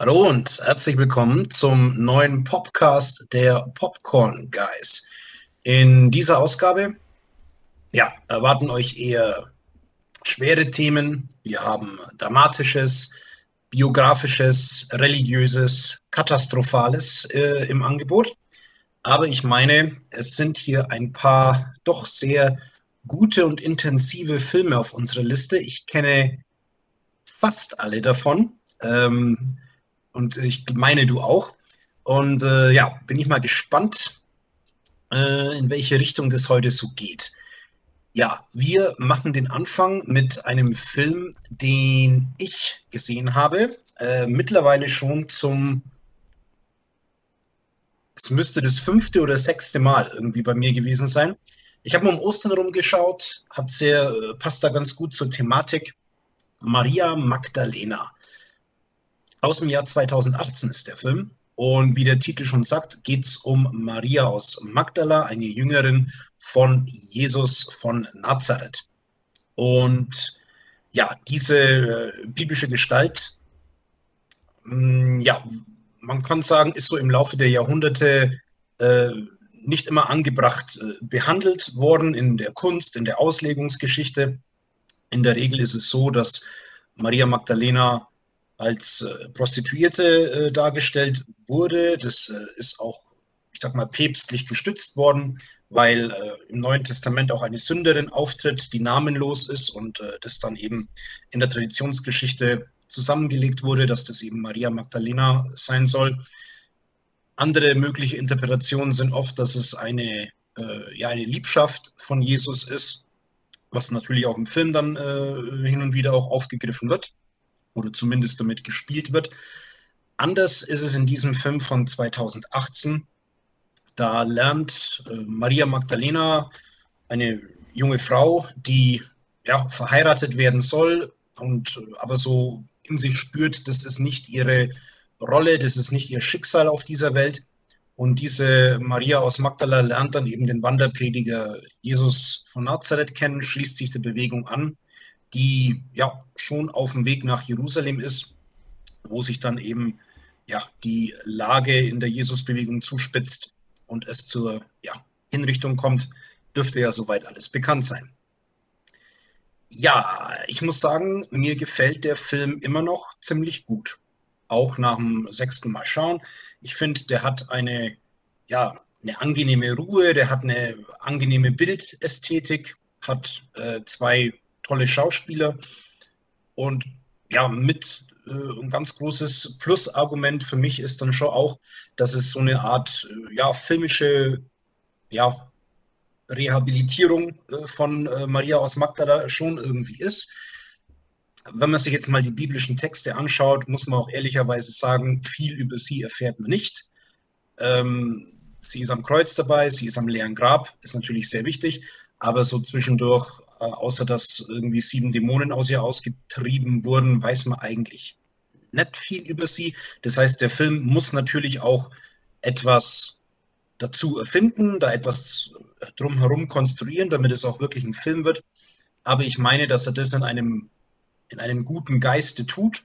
Hallo und herzlich willkommen zum neuen Podcast der Popcorn Guys. In dieser Ausgabe ja, erwarten euch eher schwere Themen. Wir haben dramatisches, biografisches, religiöses, katastrophales äh, im Angebot. Aber ich meine, es sind hier ein paar doch sehr gute und intensive Filme auf unserer Liste. Ich kenne fast alle davon. Ähm, und ich meine, du auch. Und äh, ja, bin ich mal gespannt, äh, in welche Richtung das heute so geht. Ja, wir machen den Anfang mit einem Film, den ich gesehen habe. Äh, mittlerweile schon zum, es müsste das fünfte oder sechste Mal irgendwie bei mir gewesen sein. Ich habe mal um Ostern rumgeschaut, hat sehr, äh, passt da ganz gut zur Thematik. Maria Magdalena. Aus dem Jahr 2018 ist der Film. Und wie der Titel schon sagt, geht es um Maria aus Magdala, eine Jüngerin von Jesus von Nazareth. Und ja, diese äh, biblische Gestalt, mh, mm, ja, man kann sagen, ist so im Laufe der Jahrhunderte äh, nicht immer angebracht äh, behandelt worden in der Kunst, in der Auslegungsgeschichte. In der Regel ist es so, dass Maria Magdalena als äh, Prostituierte äh, dargestellt wurde. Das äh, ist auch, ich sag mal, päpstlich gestützt worden, weil im Neuen Testament auch eine Sünderin auftritt, die namenlos ist und das dann eben in der Traditionsgeschichte zusammengelegt wurde, dass das eben Maria Magdalena sein soll. Andere mögliche Interpretationen sind oft, dass es eine, ja, eine Liebschaft von Jesus ist, was natürlich auch im Film dann hin und wieder auch aufgegriffen wird oder zumindest damit gespielt wird. Anders ist es in diesem Film von 2018. Da lernt äh, Maria Magdalena eine junge Frau, die ja, verheiratet werden soll und äh, aber so in sich spürt, das ist nicht ihre Rolle, das ist nicht ihr Schicksal auf dieser Welt. Und diese Maria aus Magdala lernt dann eben den Wanderprediger Jesus von Nazareth kennen, schließt sich der Bewegung an die ja schon auf dem Weg nach Jerusalem ist, wo sich dann eben ja die Lage in der Jesusbewegung zuspitzt und es zur ja, Hinrichtung kommt, dürfte ja soweit alles bekannt sein. Ja, ich muss sagen, mir gefällt der Film immer noch ziemlich gut. Auch nach dem sechsten Mal schauen. Ich finde, der hat eine, ja, eine angenehme Ruhe, der hat eine angenehme Bildästhetik, hat äh, zwei tolle Schauspieler und ja, mit äh, ein ganz großes Plusargument für mich ist dann schon auch, dass es so eine Art äh, ja, filmische ja, Rehabilitierung äh, von äh, Maria aus Magdala schon irgendwie ist. Wenn man sich jetzt mal die biblischen Texte anschaut, muss man auch ehrlicherweise sagen, viel über sie erfährt man nicht. Ähm, sie ist am Kreuz dabei, sie ist am leeren Grab, ist natürlich sehr wichtig, aber so zwischendurch außer dass irgendwie sieben Dämonen aus ihr ausgetrieben wurden, weiß man eigentlich nicht viel über sie. Das heißt, der Film muss natürlich auch etwas dazu erfinden, da etwas drumherum konstruieren, damit es auch wirklich ein Film wird. Aber ich meine, dass er das in einem, in einem guten Geiste tut.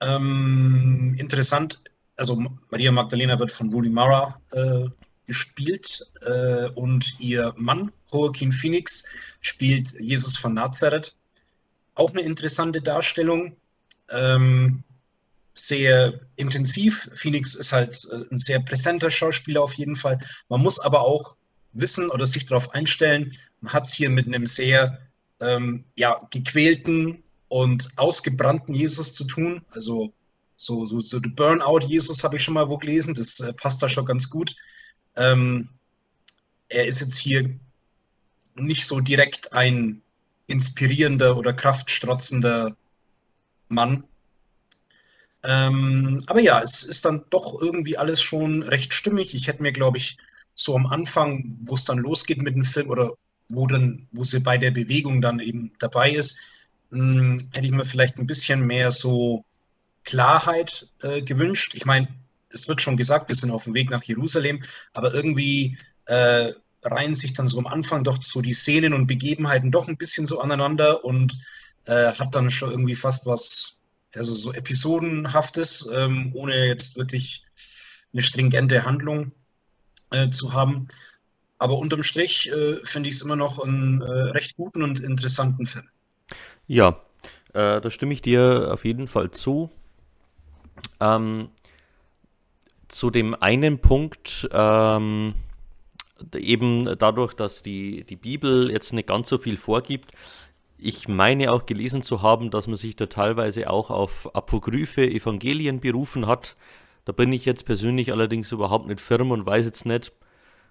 Ähm, interessant, also Maria Magdalena wird von Rooney Mara äh, gespielt äh, und ihr Mann, Joaquin Phoenix, spielt Jesus von Nazareth. Auch eine interessante Darstellung. Ähm, sehr intensiv. Phoenix ist halt äh, ein sehr präsenter Schauspieler auf jeden Fall. Man muss aber auch wissen oder sich darauf einstellen, man hat es hier mit einem sehr ähm, ja, gequälten und ausgebrannten Jesus zu tun. Also so, so, so Burnout Jesus habe ich schon mal wo gelesen, das äh, passt da schon ganz gut. Ähm, er ist jetzt hier nicht so direkt ein inspirierender oder kraftstrotzender Mann. Ähm, aber ja, es ist dann doch irgendwie alles schon recht stimmig. Ich hätte mir, glaube ich, so am Anfang, wo es dann losgeht mit dem Film oder wo dann, wo sie bei der Bewegung dann eben dabei ist, mh, hm, hätte ich mir vielleicht ein bisschen mehr so Klarheit äh, gewünscht. Ich meine, es wird schon gesagt, wir sind auf dem Weg nach Jerusalem, aber irgendwie äh, reihen sich dann so am Anfang doch so die Szenen und Begebenheiten doch ein bisschen so aneinander und äh, hat dann schon irgendwie fast was, also so Episodenhaftes, ähm, ohne jetzt wirklich eine stringente Handlung äh, zu haben. Aber unterm Strich äh, finde ich es immer noch einen äh, recht guten und interessanten Film. Ja, äh, da stimme ich dir auf jeden Fall zu. Ähm, zu dem einen Punkt, ähm, eben dadurch, dass die, die Bibel jetzt nicht ganz so viel vorgibt, ich meine auch gelesen zu haben, dass man sich da teilweise auch auf apokryphe Evangelien berufen hat. Da bin ich jetzt persönlich allerdings überhaupt nicht firm und weiß jetzt nicht,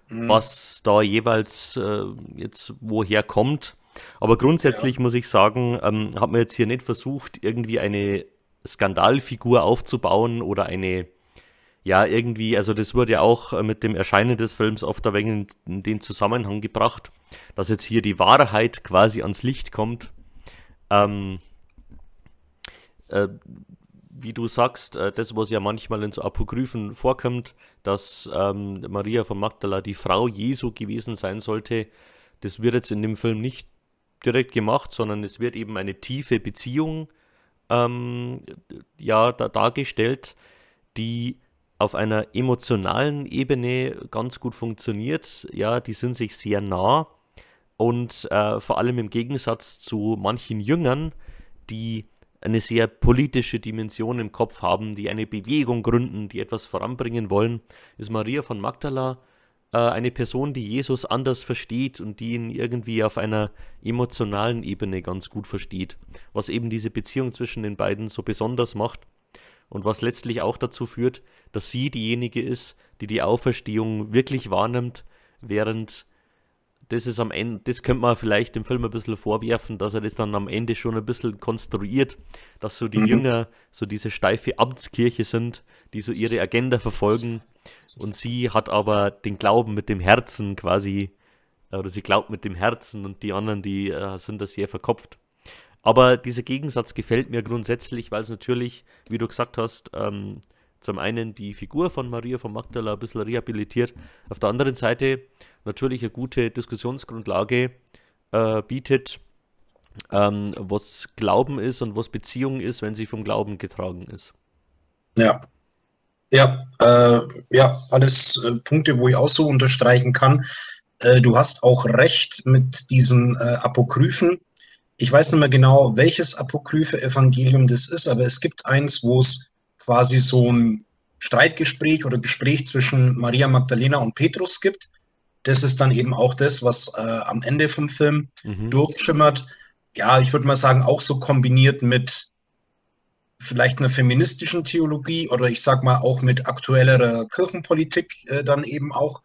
mhm. was da jeweils äh, jetzt woher kommt. Aber grundsätzlich ja. muss ich sagen, ähm, hat man jetzt hier nicht versucht, irgendwie eine Skandalfigur aufzubauen oder eine ja, irgendwie, also das wurde ja auch äh, mit dem Erscheinen des Films oft ein wenig in den Zusammenhang gebracht, dass jetzt hier die Wahrheit quasi ans Licht kommt. Ähm, äh, wie du sagst, äh, das, was ja manchmal in so Apokryphen vorkommt, dass ähm, Maria von Magdala die Frau Jesu gewesen sein sollte, das wird jetzt in dem Film nicht direkt gemacht, sondern es wird eben eine tiefe Beziehung ähm, ja, da, dargestellt, die auf einer emotionalen Ebene ganz gut funktioniert. Ja, die sind sich sehr nah und äh, vor allem im Gegensatz zu manchen Jüngern, die eine sehr politische Dimension im Kopf haben, die eine Bewegung gründen, die etwas voranbringen wollen, ist Maria von Magdala äh, eine Person, die Jesus anders versteht und die ihn irgendwie auf einer emotionalen Ebene ganz gut versteht, was eben diese Beziehung zwischen den beiden so besonders macht und was letztlich auch dazu führt, dass sie diejenige ist, die die Auferstehung wirklich wahrnimmt, während das ist am Ende, das könnte man vielleicht dem Film ein bisschen vorwerfen, dass er das dann am Ende schon ein bisschen konstruiert, dass so die mhm. Jünger so diese steife Amtskirche sind, die so ihre Agenda verfolgen und sie hat aber den Glauben mit dem Herzen quasi, oder sie glaubt mit dem Herzen und die anderen, die äh, sind da sehr verkopft. Aber dieser Gegensatz gefällt mir grundsätzlich, weil es natürlich, wie du gesagt hast, ähm, zum einen die Figur von Maria von Magdala ein bisschen rehabilitiert, auf der anderen Seite natürlich eine gute Diskussionsgrundlage äh, bietet, ähm, was Glauben ist und was Beziehung ist, wenn sie vom Glauben getragen ist. Ja. Ja, äh, ja, alles äh, Punkte, wo ich auch so unterstreichen kann. Äh, du hast auch recht mit diesen äh, Apokryphen ich weiß nicht mehr genau, welches apokryphe Evangelium das ist, aber es gibt eins, wo es quasi so ein Streitgespräch oder Gespräch zwischen Maria Magdalena und Petrus gibt. Das ist dann eben auch das, was äh, am Ende vom Film mhm. durchschimmert. Ja, ich würde mal sagen, auch so kombiniert mit vielleicht einer feministischen Theologie oder ich sag mal auch mit aktuellerer Kirchenpolitik äh, dann eben auch.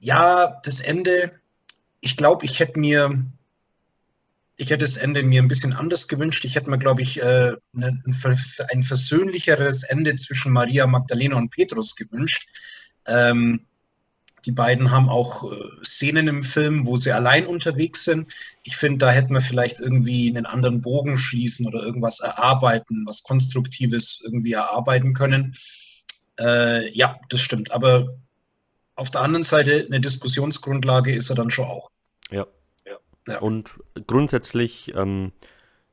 Ja, das Ende, ich glaube, ich hätte mir ich hätte das Ende mir ein bisschen anders gewünscht. Ich hätte mir, glaube ich, äh, ne, ein versöhnlicheres Ende zwischen Maria Magdalena und Petrus gewünscht. Ähm, die beiden haben auch äh, Szenen im Film, wo sie allein unterwegs sind. Ich finde, da hätten wir vielleicht irgendwie einen anderen Bogen schießen oder irgendwas erarbeiten, was Konstruktives irgendwie erarbeiten können. Äh, ja, das stimmt. Aber auf der anderen Seite, eine Diskussionsgrundlage ist er dann schon auch. Ja, Und grundsätzlich, ähm,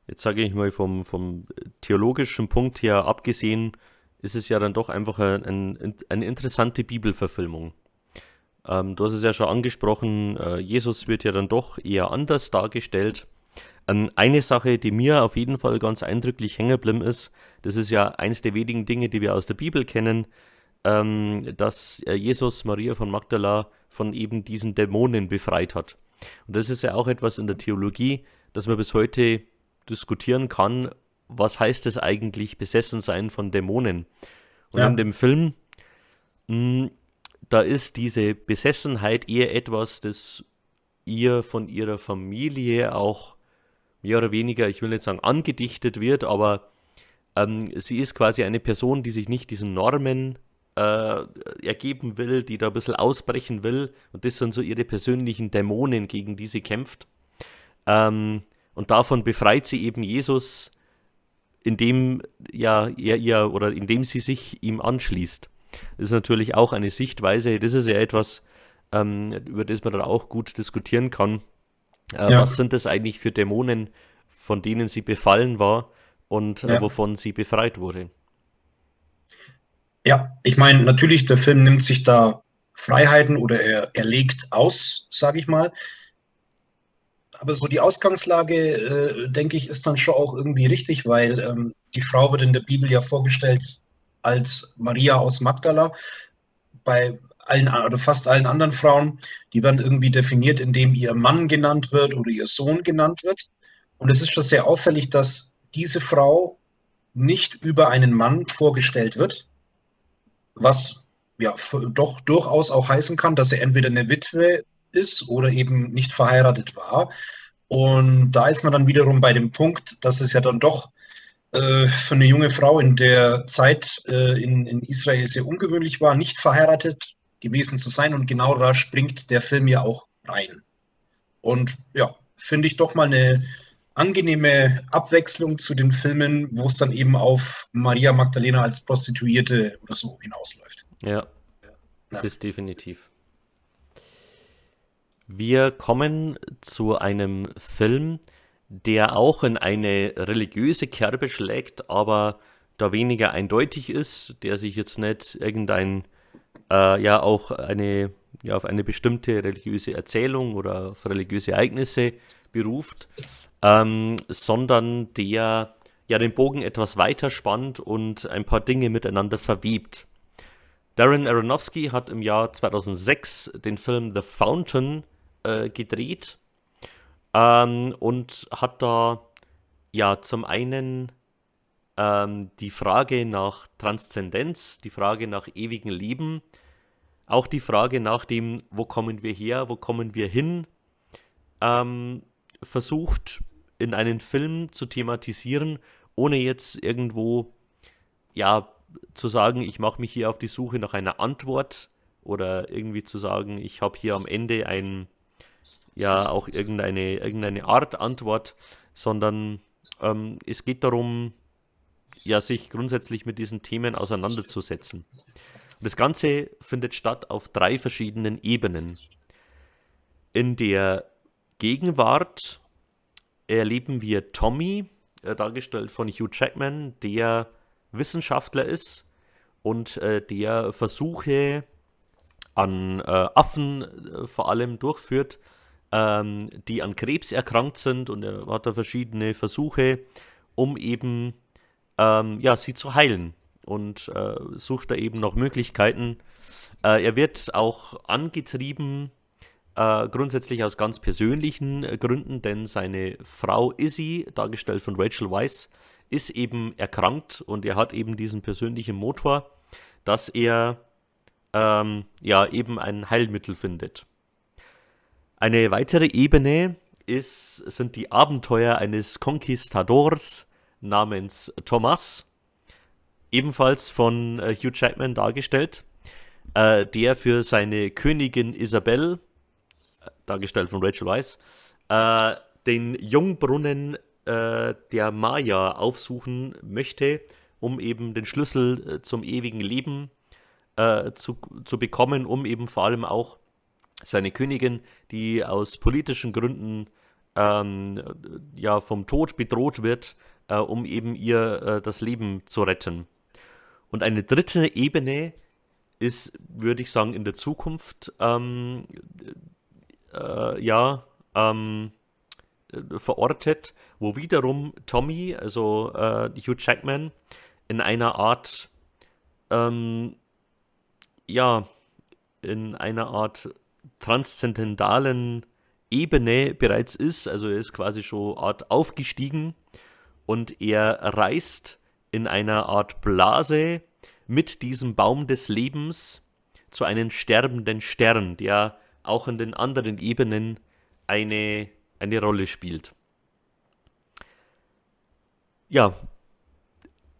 jetzt sage ich mal vom, vom theologischen Punkt her abgesehen, ist es ja dann doch einfach ein, ein, eine interessante Bibelverfilmung. Ähm, du hast es ja schon angesprochen, äh, Jesus wird ja dann doch eher anders dargestellt. Ähm, eine Sache, die mir auf jeden Fall ganz eindrücklich hängen ist, das ist ja eins der wenigen Dinge, die wir aus der Bibel kennen, ähm, dass äh, Jesus Maria von Magdala von eben diesen Dämonen befreit hat. Und das ist ja auch etwas in der Theologie, dass man bis heute diskutieren kann, was heißt es eigentlich, besessen sein von Dämonen. Und ja. in dem Film, mh, hm, da ist diese Besessenheit eher etwas, das ihr von ihrer Familie auch mehr oder weniger, ich will nicht sagen angedichtet wird, aber ähm, sie ist quasi eine Person, die sich nicht diesen Normen äh, ergeben will, die da ein bisschen ausbrechen will. Und das sind so ihre persönlichen Dämonen, gegen die sie kämpft. Ähm, und davon befreit sie eben Jesus indem ja er ihr oder indem sie sich ihm anschließt. Das ist natürlich auch eine Sichtweise, das ist ja etwas, ähm, über das man dann auch gut diskutieren kann. Äh, ja. Was sind das eigentlich für Dämonen, von denen sie befallen war und äh, ja. wovon sie befreit wurde? Ja, ich meine, natürlich, der Film nimmt sich da Freiheiten oder er, er legt aus, sage ich mal. Aber so die Ausgangslage, äh, denke ich, ist dann schon auch irgendwie richtig, weil ähm, die Frau wird in der Bibel ja vorgestellt als Maria aus Magdala. Bei allen oder fast allen anderen Frauen, die werden irgendwie definiert, indem ihr Mann genannt wird oder ihr Sohn genannt wird. Und es ist schon sehr auffällig, dass diese Frau nicht über einen Mann vorgestellt wird, was ja doch durchaus auch heißen kann, dass er entweder eine Witwe ist oder eben nicht verheiratet war. Und da ist man dann wiederum bei dem Punkt, dass es ja dann doch äh, für eine junge Frau in der Zeit äh, in, in Israel sehr ungewöhnlich war, nicht verheiratet gewesen zu sein. Und genau da springt der Film ja auch rein. Und ja, finde ich doch mal eine angenehme Abwechslung zu den Filmen, wo es dann eben auf Maria Magdalena als Prostituierte oder so hinausläuft. Ja, ja. ist definitiv. Wir kommen zu einem Film, der auch in eine religiöse Kerbe schlägt, aber da weniger eindeutig ist, der sich jetzt nicht irgendein, äh, ja, auch eine, ja, auf eine bestimmte religiöse Erzählung oder auf religiöse Ereignisse beruft, ähm, sondern der ja den Bogen etwas weiter spannt und ein paar Dinge miteinander verwebt. Darren Aronofsky hat im Jahr 2006 den Film The Fountain äh, gedreht ähm, und hat da ja zum einen ähm, die Frage nach Transzendenz, die Frage nach ewigem Leben, auch die Frage nach dem, wo kommen wir her, wo kommen wir hin, ähm, versucht in einen Film zu thematisieren, ohne jetzt irgendwo ja zu sagen, ich mache mich hier auf die Suche nach einer Antwort oder irgendwie zu sagen, ich habe hier am Ende ein, ja, auch irgendeine, irgendeine Art Antwort, sondern ähm, es geht darum, ja, sich grundsätzlich mit diesen Themen auseinanderzusetzen. Und das Ganze findet statt auf drei verschiedenen Ebenen. In der Gegenwart erleben wir Tommy, äh, dargestellt von Hugh Jackman, der Wissenschaftler ist und äh, der Versuche an äh, Affen äh, vor allem durchführt, ähm, die an Krebs erkrankt sind und er hat da verschiedene Versuche, um eben ähm, ja, sie zu heilen und äh, sucht da eben noch Möglichkeiten. Äh, er wird auch angetrieben, äh, grundsätzlich aus ganz persönlichen Gründen, denn seine Frau Izzy, dargestellt von Rachel Weisz, ist eben erkrankt und er hat eben diesen persönlichen Motor, dass er ähm, ja eben ein Heilmittel findet. Eine weitere Ebene ist, sind die Abenteuer eines Conquistadors namens Thomas, ebenfalls von äh, Hugh Jackman dargestellt, äh, der für seine Königin Isabel, äh, dargestellt von Rachel Weisz, äh, den Jungbrunnen äh, der Maya aufsuchen möchte, um eben den Schlüssel äh, zum ewigen Leben äh, zu, zu bekommen, um eben vor allem auch seine Königin, die aus politischen Gründen ähm, ja vom Tod bedroht wird, äh, um eben ihr äh, das Leben zu retten. Und eine dritte Ebene ist, würde ich sagen, in der Zukunft ähm, äh, ja ähm, äh, verortet, wo wiederum Tommy, also äh, Hugh Jackman, in einer Art, ähm, ja, in einer Art transzendentalen Ebene bereits ist. Also er ist quasi schon Art aufgestiegen und er reist in einer Art Blase mit diesem Baum des Lebens zu einem sterbenden Stern, der auch in den anderen Ebenen eine eine Rolle spielt. Ja,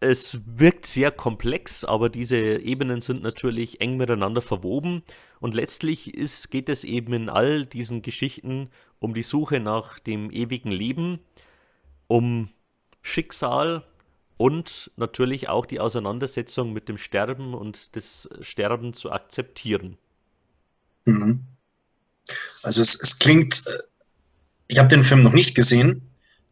es wirkt sehr komplex, aber diese Ebenen sind natürlich eng miteinander verwoben und letztlich ist, geht es eben in all diesen Geschichten um die Suche nach dem ewigen Leben, um Schicksal, und natürlich auch die Auseinandersetzung mit dem Sterben und das Sterben zu akzeptieren. Mhm. Also es, es klingt, äh, ich habe den Film noch nicht gesehen,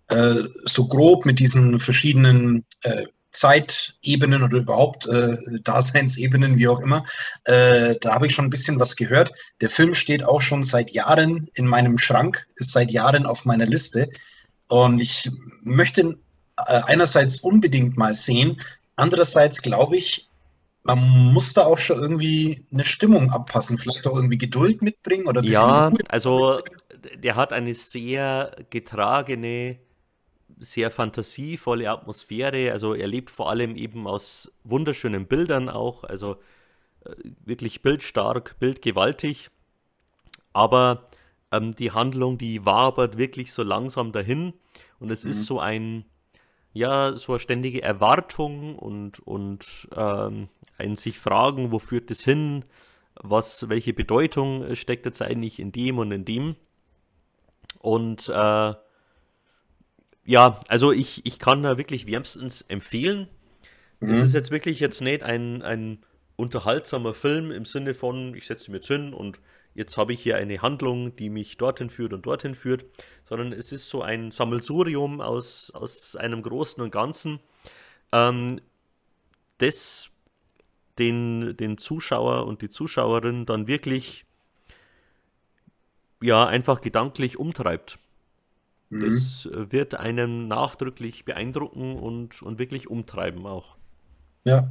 äh, so grob mit diesen verschiedenen äh, Zeitebenen oder überhaupt äh, Daseinsebenen, wie auch immer. Äh, da habe ich schon ein bisschen was gehört. Der Film steht auch schon seit Jahren in meinem Schrank, ist seit Jahren auf meiner Liste. Und ich möchte äh, einerseits unbedingt mal sehen, andererseits glaube ich, man muss da auch schon irgendwie eine Stimmung abpassen, vielleicht auch irgendwie Geduld mitbringen oder Ja, also der hat eine sehr getragene sehr fantasievolle Atmosphäre. Also er lebt vor allem eben aus wunderschönen Bildern auch, also äh, wirklich bildstark, bildgewaltig. Aber ähm, die Handlung, die wabert wirklich so langsam dahin und es mhm. ist so ein, ja, so eine ständige Erwartung und, und ähm, ein sich fragen, wo führt es hin, was, welche Bedeutung steckt jetzt eigentlich in dem und in dem. Und äh, ja, also ich, ich kann da wirklich wärmstens empfehlen. Mhm. Es ist jetzt wirklich jetzt nicht ein, ein unterhaltsamer Film im Sinne von, ich setze mir jetzt hin und jetzt habe ich hier eine Handlung, die mich dorthin führt und dorthin führt, sondern es ist so ein Sammelsurium aus, aus einem Großen und Ganzen, ähm, das den, den Zuschauer und die Zuschauerin dann wirklich ja einfach gedanklich umtreibt. Mhm. Das äh, wird einen nachdrücklich beeindrucken und, und wirklich umtreiben auch. Ja.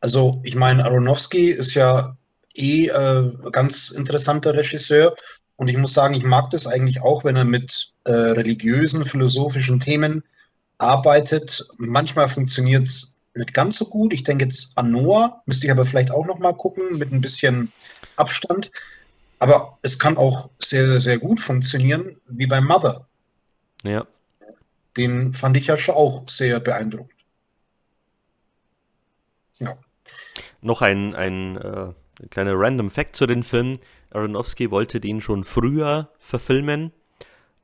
Also, ich meine, Aronofsky ist ja eh äh, ganz interessanter Regisseur. Und ich muss sagen, ich mag das eigentlich auch, wenn er mit äh, religiösen, philosophischen Themen arbeitet. Manchmal funktioniert es nicht ganz so gut. Ich denke jetzt an Noah, müsste ich aber vielleicht auch noch mal gucken, mit ein bisschen Abstand. Aber es kann auch sehr, sehr gut funktionieren, wie bei Mother. Ja. Den fand ich ja schon auch sehr beeindruckend. Ja. Noch ein, ein äh, kleiner Random Fact zu den Filmen. Aronofsky wollte den schon früher verfilmen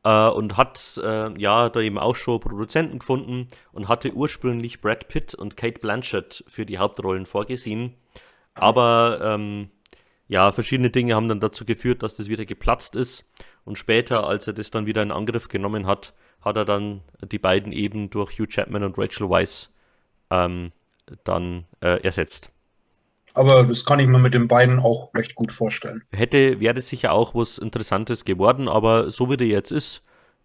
äh, und hat äh, ja da eben auch schon Produzenten gefunden und hatte ursprünglich Brad Pitt und Kate Blanchett für die Hauptrollen vorgesehen. Aber ähm, ja, verschiedene Dinge haben dann dazu geführt, dass das wieder geplatzt ist. Und später, als er das dann wieder in Angriff genommen hat, hat er dann die beiden eben durch Hugh Chapman und Rachel Weisz ähm, dann äh, ersetzt. Aber das kann ich mir mit den beiden auch recht gut vorstellen. Hätte, wäre sicher auch was Interessantes geworden, aber so wie der jetzt ist,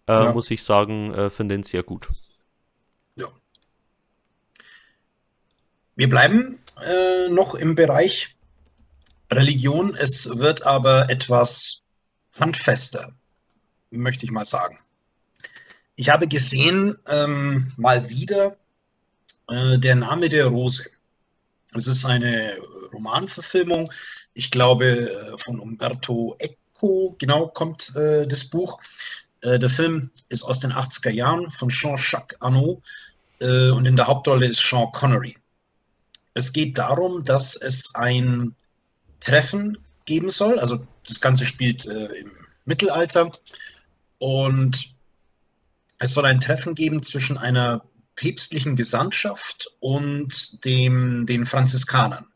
äh, ja. muss ich sagen, äh, finde ihn sehr gut. Ja. Wir bleiben äh, noch im Bereich Religion. Es wird aber etwas handfester, möchte ich mal sagen. Ich habe gesehen, ähm, mal wieder, äh, der Name der Rose. Es ist eine Romanverfilmung, ich glaube, äh, von Umberto Eco, genau, kommt äh, das Buch. Äh, der Film ist aus den 80er Jahren von Jean-Jacques Arnaud äh, und in der Hauptrolle ist Sean Connery. Es geht darum, dass es ein Treffen geben soll. Also das Ganze spielt äh, im Mittelalter und es soll ein Treffen geben zwischen einer päpstlichen Gesandtschaft und dem, den Franziskanern.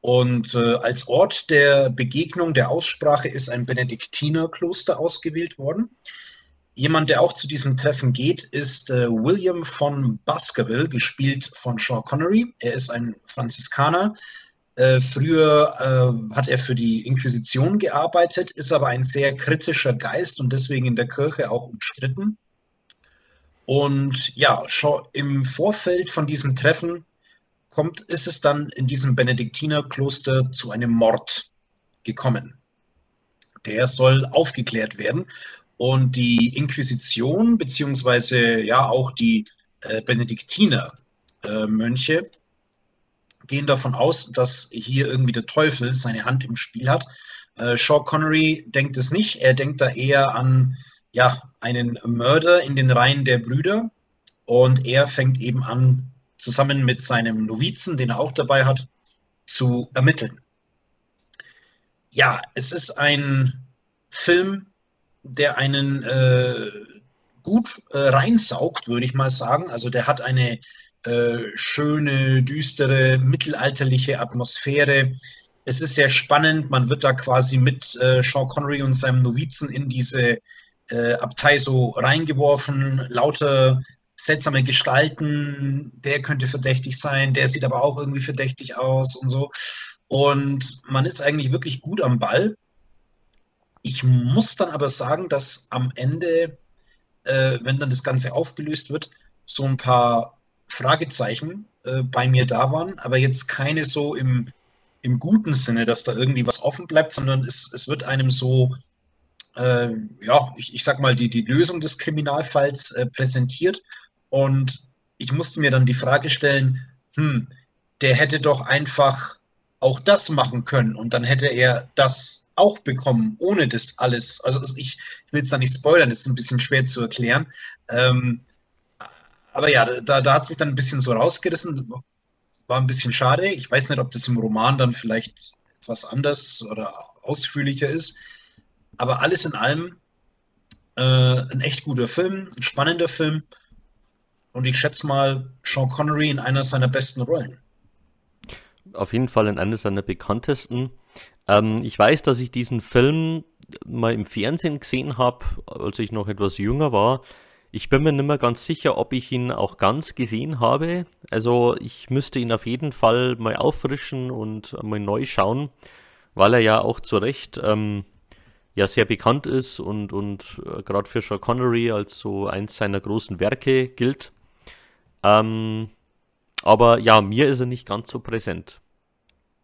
Und äh, als Ort der Begegnung, der Aussprache ist ein Benediktinerkloster ausgewählt worden. Jemand, der auch zu diesem Treffen geht, ist äh, William von Baskerville, gespielt von Sean Connery. Er ist ein Franziskaner, äh, früher äh, hat er für die Inquisition gearbeitet, ist aber ein sehr kritischer Geist und deswegen in der Kirche auch umstritten. Und ja, schon im Vorfeld von diesem Treffen kommt, ist es dann in diesem Benediktinerkloster zu einem Mord gekommen. Der soll aufgeklärt werden. Und die Inquisition, beziehungsweise ja auch die äh, Benediktiner-Mönche, äh, gehen davon aus, dass hier irgendwie der Teufel seine Hand im Spiel hat. Äh, Sean Connery denkt es nicht. Er denkt da eher an ja, einen Mörder in den Reihen der Brüder. Und er fängt eben an, zusammen mit seinem Novizen, den er auch dabei hat, zu ermitteln. Ja, es ist ein Film, der einen äh, gut äh, reinsaugt, würde ich mal sagen. Also der hat eine äh, schöne, düstere, mittelalterliche Atmosphäre. Es ist sehr spannend. Man wird da quasi mit äh, Sean Connery und seinem Novizen in diese äh, Abtei so reingeworfen. Lauter seltsame Gestalten. Der könnte verdächtig sein. Der sieht aber auch irgendwie verdächtig aus und so. Und man ist eigentlich wirklich gut am Ball. Ich muss dann aber sagen, dass am Ende, äh, wenn dann das Ganze aufgelöst wird, so ein paar Fragezeichen äh, bei mir da waren, aber jetzt keine so im, im guten Sinne, dass da irgendwie was offen bleibt, sondern es, es wird einem so, äh, ja, ich, ich sag mal, die, die Lösung des Kriminalfalls äh, präsentiert. Und ich musste mir dann die Frage stellen, hm, der hätte doch einfach auch das machen können und dann hätte er das auch bekommen, ohne das alles. Also ich, ich will es da nicht spoilern, das ist ein bisschen schwer zu erklären. Ähm, aber ja, da, da hat es mich dann ein bisschen so rausgerissen. War ein bisschen schade. Ich weiß nicht, ob das im Roman dann vielleicht etwas anders oder ausführlicher ist. Aber alles in allem äh, ein echt guter Film, ein spannender Film. Und ich schätze mal Sean Connery in einer seiner besten Rollen. Auf jeden Fall in einer seiner bekanntesten. Ähm, ich weiß, dass ich diesen Film mal im Fernsehen gesehen habe, als ich noch etwas jünger war. Ich bin mir nicht mehr ganz sicher, ob ich ihn auch ganz gesehen habe. Also ich müsste ihn auf jeden Fall mal auffrischen und mal neu schauen, weil er ja auch zu Recht ähm, ja sehr bekannt ist und, und äh, gerade für Sean Connery als so eins seiner großen Werke gilt. Ähm, aber ja, mir ist er nicht ganz so präsent.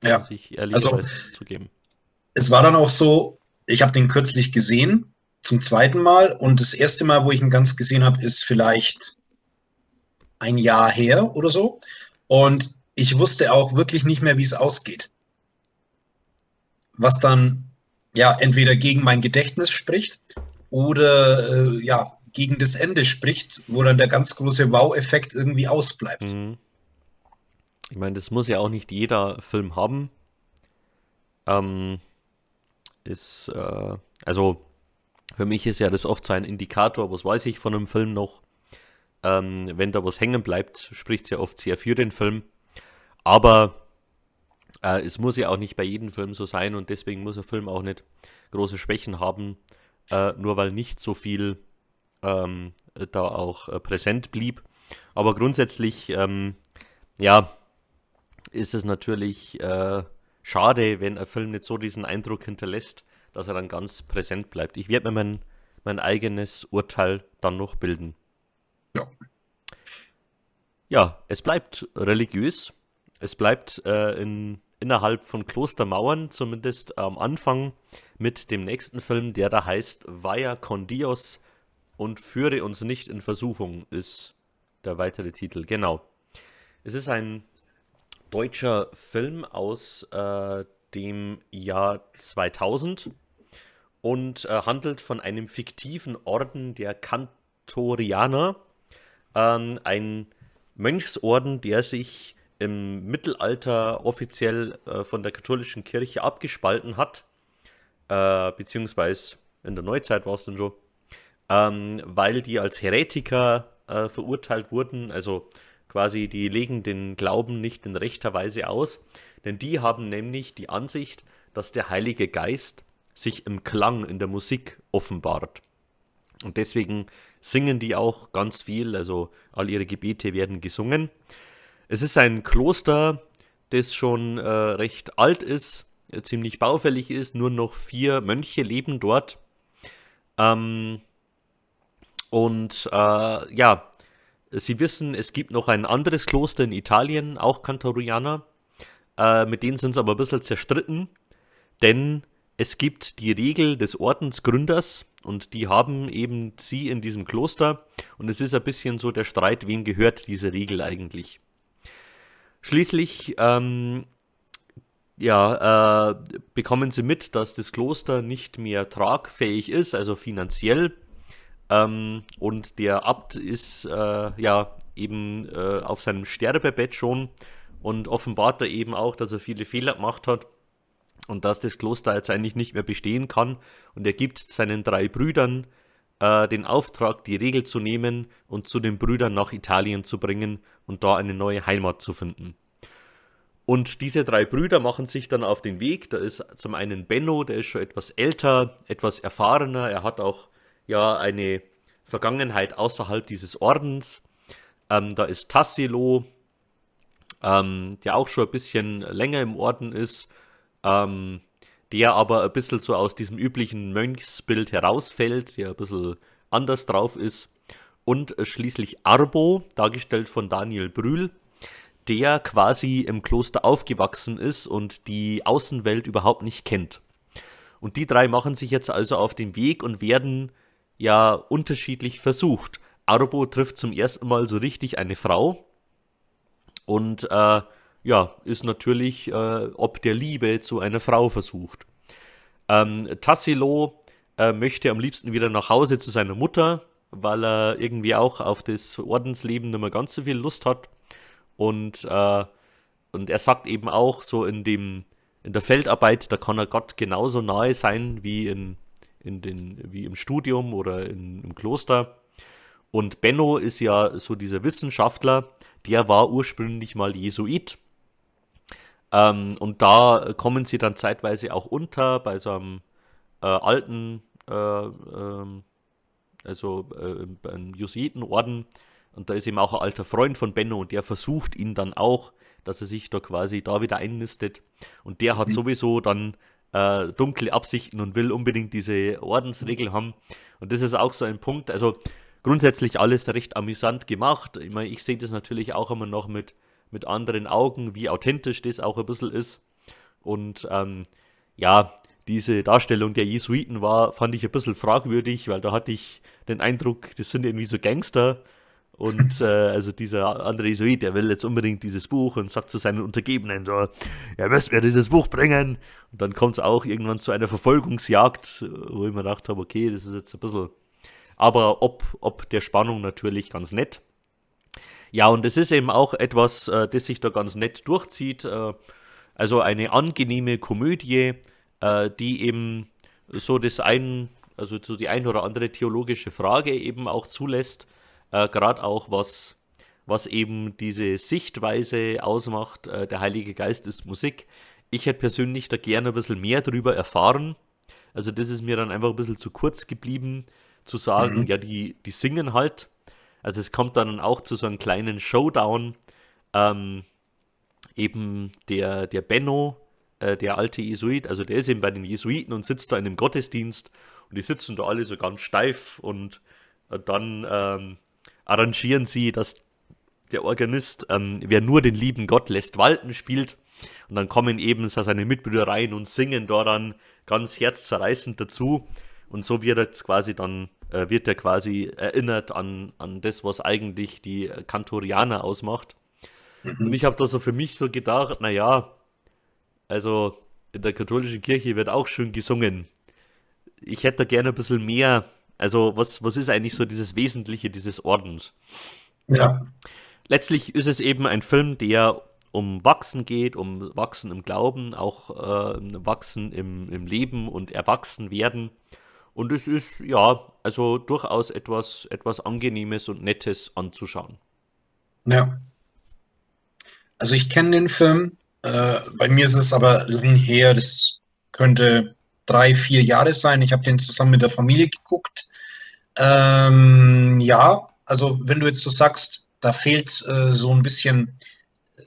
Ja, muss ich ehrlich also, zugeben. Es war dann auch so, ich habe den kürzlich gesehen zum zweiten Mal und das erste Mal, wo ich ihn ganz gesehen habe, ist vielleicht ein Jahr her oder so. Und ich wusste auch wirklich nicht mehr, wie es ausgeht. Was dann ja entweder gegen mein Gedächtnis spricht oder äh, ja gegen das Ende spricht, wo dann der ganz große Wow-Effekt irgendwie ausbleibt. Mhm. Ich meine, das muss ja auch nicht jeder Film haben. Ähm, ist, äh, also für mich ist ja das oft so ein Indikator, was weiß ich von einem Film noch. Ähm, wenn da was hängen bleibt, spricht es ja oft sehr für den Film. Aber äh, es muss ja auch nicht bei jedem Film so sein und deswegen muss ein Film auch nicht große Schwächen haben, äh, nur weil nicht so viel ähm, da auch äh, präsent blieb. Aber grundsätzlich, ähm, ja, ist es natürlich äh, schade, wenn ein Film nicht so diesen Eindruck hinterlässt, dass er dann ganz präsent bleibt. Ich werde mir mein, mein eigenes Urteil dann noch bilden. Ja. Ja, es bleibt religiös. Es bleibt äh, in, innerhalb von Klostermauern, zumindest am Anfang, mit dem nächsten Film, der da heißt Vaya con Dios und führe uns nicht in Versuchung, ist der weitere Titel. Genau. Es ist ein deutscher Film aus äh, dem Jahr 2000 und äh, handelt von einem fiktiven Orden der Kantorianer, ähm, ein Mönchsorden, der sich im Mittelalter offiziell äh, von der katholischen Kirche abgespalten hat, äh, beziehungsweise in der Neuzeit war es dann schon, ähm, weil die als Heretiker äh, verurteilt wurden, also quasi die legen den Glauben nicht in rechter Weise aus, denn die haben nämlich die Ansicht, dass der Heilige Geist sich im Klang, in der Musik offenbart. Und deswegen singen die auch ganz viel, also all ihre Gebete werden gesungen. Es ist ein Kloster, das schon äh, recht alt ist, äh, ziemlich baufällig ist, nur noch vier Mönche leben dort. Ähm, und äh, ja, Sie wissen, es gibt noch ein anderes Kloster in Italien, auch Cantorianer. Äh, mit denen sind sie aber ein bisschen zerstritten, denn es gibt die Regel des Ordensgründers und die haben eben sie in diesem Kloster und es ist ein bisschen so der Streit, wem gehört diese Regel eigentlich. Schließlich ähm, ja, äh, bekommen sie mit, dass das Kloster nicht mehr tragfähig ist, also finanziell. Ähm, und der Abt ist äh, ja eben äh, auf seinem Sterbebett schon und offenbart er eben auch, dass er viele Fehler gemacht hat und dass das Kloster jetzt eigentlich nicht mehr bestehen kann. Und er gibt seinen drei Brüdern äh, den Auftrag, die Regel zu nehmen und zu den Brüdern nach Italien zu bringen und da eine neue Heimat zu finden. Und diese drei Brüder machen sich dann auf den Weg. Da ist zum einen Benno, der ist schon etwas älter, etwas erfahrener. Er hat auch ja eine Vergangenheit außerhalb dieses Ordens. Ähm, da ist Tassilo, ähm, der auch schon ein bisschen länger im Orden ist, ähm, der aber ein bisschen so aus diesem üblichen Mönchsbild herausfällt, der ein bisschen anders drauf ist. Und äh, schließlich Arbo, dargestellt von Daniel Brühl, der quasi im Kloster aufgewachsen ist und die Außenwelt überhaupt nicht kennt. Und die drei machen sich jetzt also auf den Weg und werden ja unterschiedlich versucht. Arbo trifft zum ersten Mal so richtig eine Frau und äh, ja, ist natürlich äh, ob der Liebe zu einer Frau versucht. Ähm, Tassilo äh, möchte am liebsten wieder nach Hause zu seiner Mutter, weil er irgendwie auch auf das Ordensleben nicht mehr ganz so viel Lust hat. Und, äh, und er sagt eben auch so in dem, in der Feldarbeit, da kann er Gott genauso nahe sein wie in, in den, wie im Studium oder in, im Kloster. Und Benno ist ja so dieser Wissenschaftler, der war ursprünglich mal Jesuit. Ähm, und da kommen sie dann zeitweise auch unter bei so einem äh, alten, äh, äh, also äh, beim Jesuitenorden, und da ist eben auch ein alter Freund von Benno und der versucht ihn dann auch, dass er sich da quasi da wieder einnistet. Und der hat mhm. sowieso dann äh, dunkle Absichten und will unbedingt diese Ordensregel haben. Und das ist auch so ein Punkt. Also grundsätzlich alles recht amüsant gemacht. Ich meine, ich sehe das natürlich auch immer noch mit, mit anderen Augen, wie authentisch das auch ein bisschen ist. Und ähm, ja, diese Darstellung der Jesuiten war, fand ich ein bisschen fragwürdig, weil da hatte ich den Eindruck, das sind irgendwie so Gangster und äh, also dieser andere Jesuit, der will jetzt unbedingt dieses Buch und sagt zu seinen Untergebenen, so, ihr müsst mir dieses Buch bringen. Und dann kommt es auch irgendwann zu einer Verfolgungsjagd, wo ich mir gedacht habe, okay, das ist jetzt ein bisschen. Aber ob, ob der Spannung natürlich ganz nett. Ja, und es ist eben auch etwas, äh, das sich da ganz nett durchzieht. Äh, also eine angenehme Komödie, äh, die eben so das ein, also so die ein oder andere theologische Frage eben auch zulässt äh, Gerade auch was, was eben diese Sichtweise ausmacht. Äh, der Heilige Geist ist Musik. Ich hätte persönlich da gerne ein bisschen mehr darüber erfahren. Also das ist mir dann einfach ein bisschen zu kurz geblieben, zu sagen, mhm. ja, die, die singen halt. Also es kommt dann auch zu so einem kleinen Showdown. Ähm, eben der, der Benno, äh, der alte Jesuit, also der ist eben bei den Jesuiten und sitzt da in einem Gottesdienst und die sitzen da alle so ganz steif und äh, dann ähm, arrangieren sie, dass der Organist, ähm, wer nur den lieben Gott lässt walten, spielt. Und dann kommen eben seine Mitbrüder rein und singen daran ganz herzzerreißend dazu. Und so wird er quasi dann, äh, wird er quasi erinnert an, an das, was eigentlich die Kantorianer ausmacht. Mhm. Und ich habe da so für mich so gedacht, naja, also in der katholischen Kirche wird auch schön gesungen. Ich hätte da gerne ein bisschen mehr also, was, was ist eigentlich so dieses Wesentliche dieses Ordens? Ja. Letztlich ist es eben ein Film, der um Wachsen geht, um Wachsen im Glauben, auch äh, Wachsen im, im Leben und Erwachsen werden. Und es ist ja also durchaus etwas, etwas Angenehmes und Nettes anzuschauen. Ja. Also ich kenne den Film. Äh, bei mir ist es aber lang her. Das könnte drei, vier Jahre sein. Ich habe den zusammen mit der Familie geguckt. Ähm, ja, also wenn du jetzt so sagst, da fehlt äh, so ein bisschen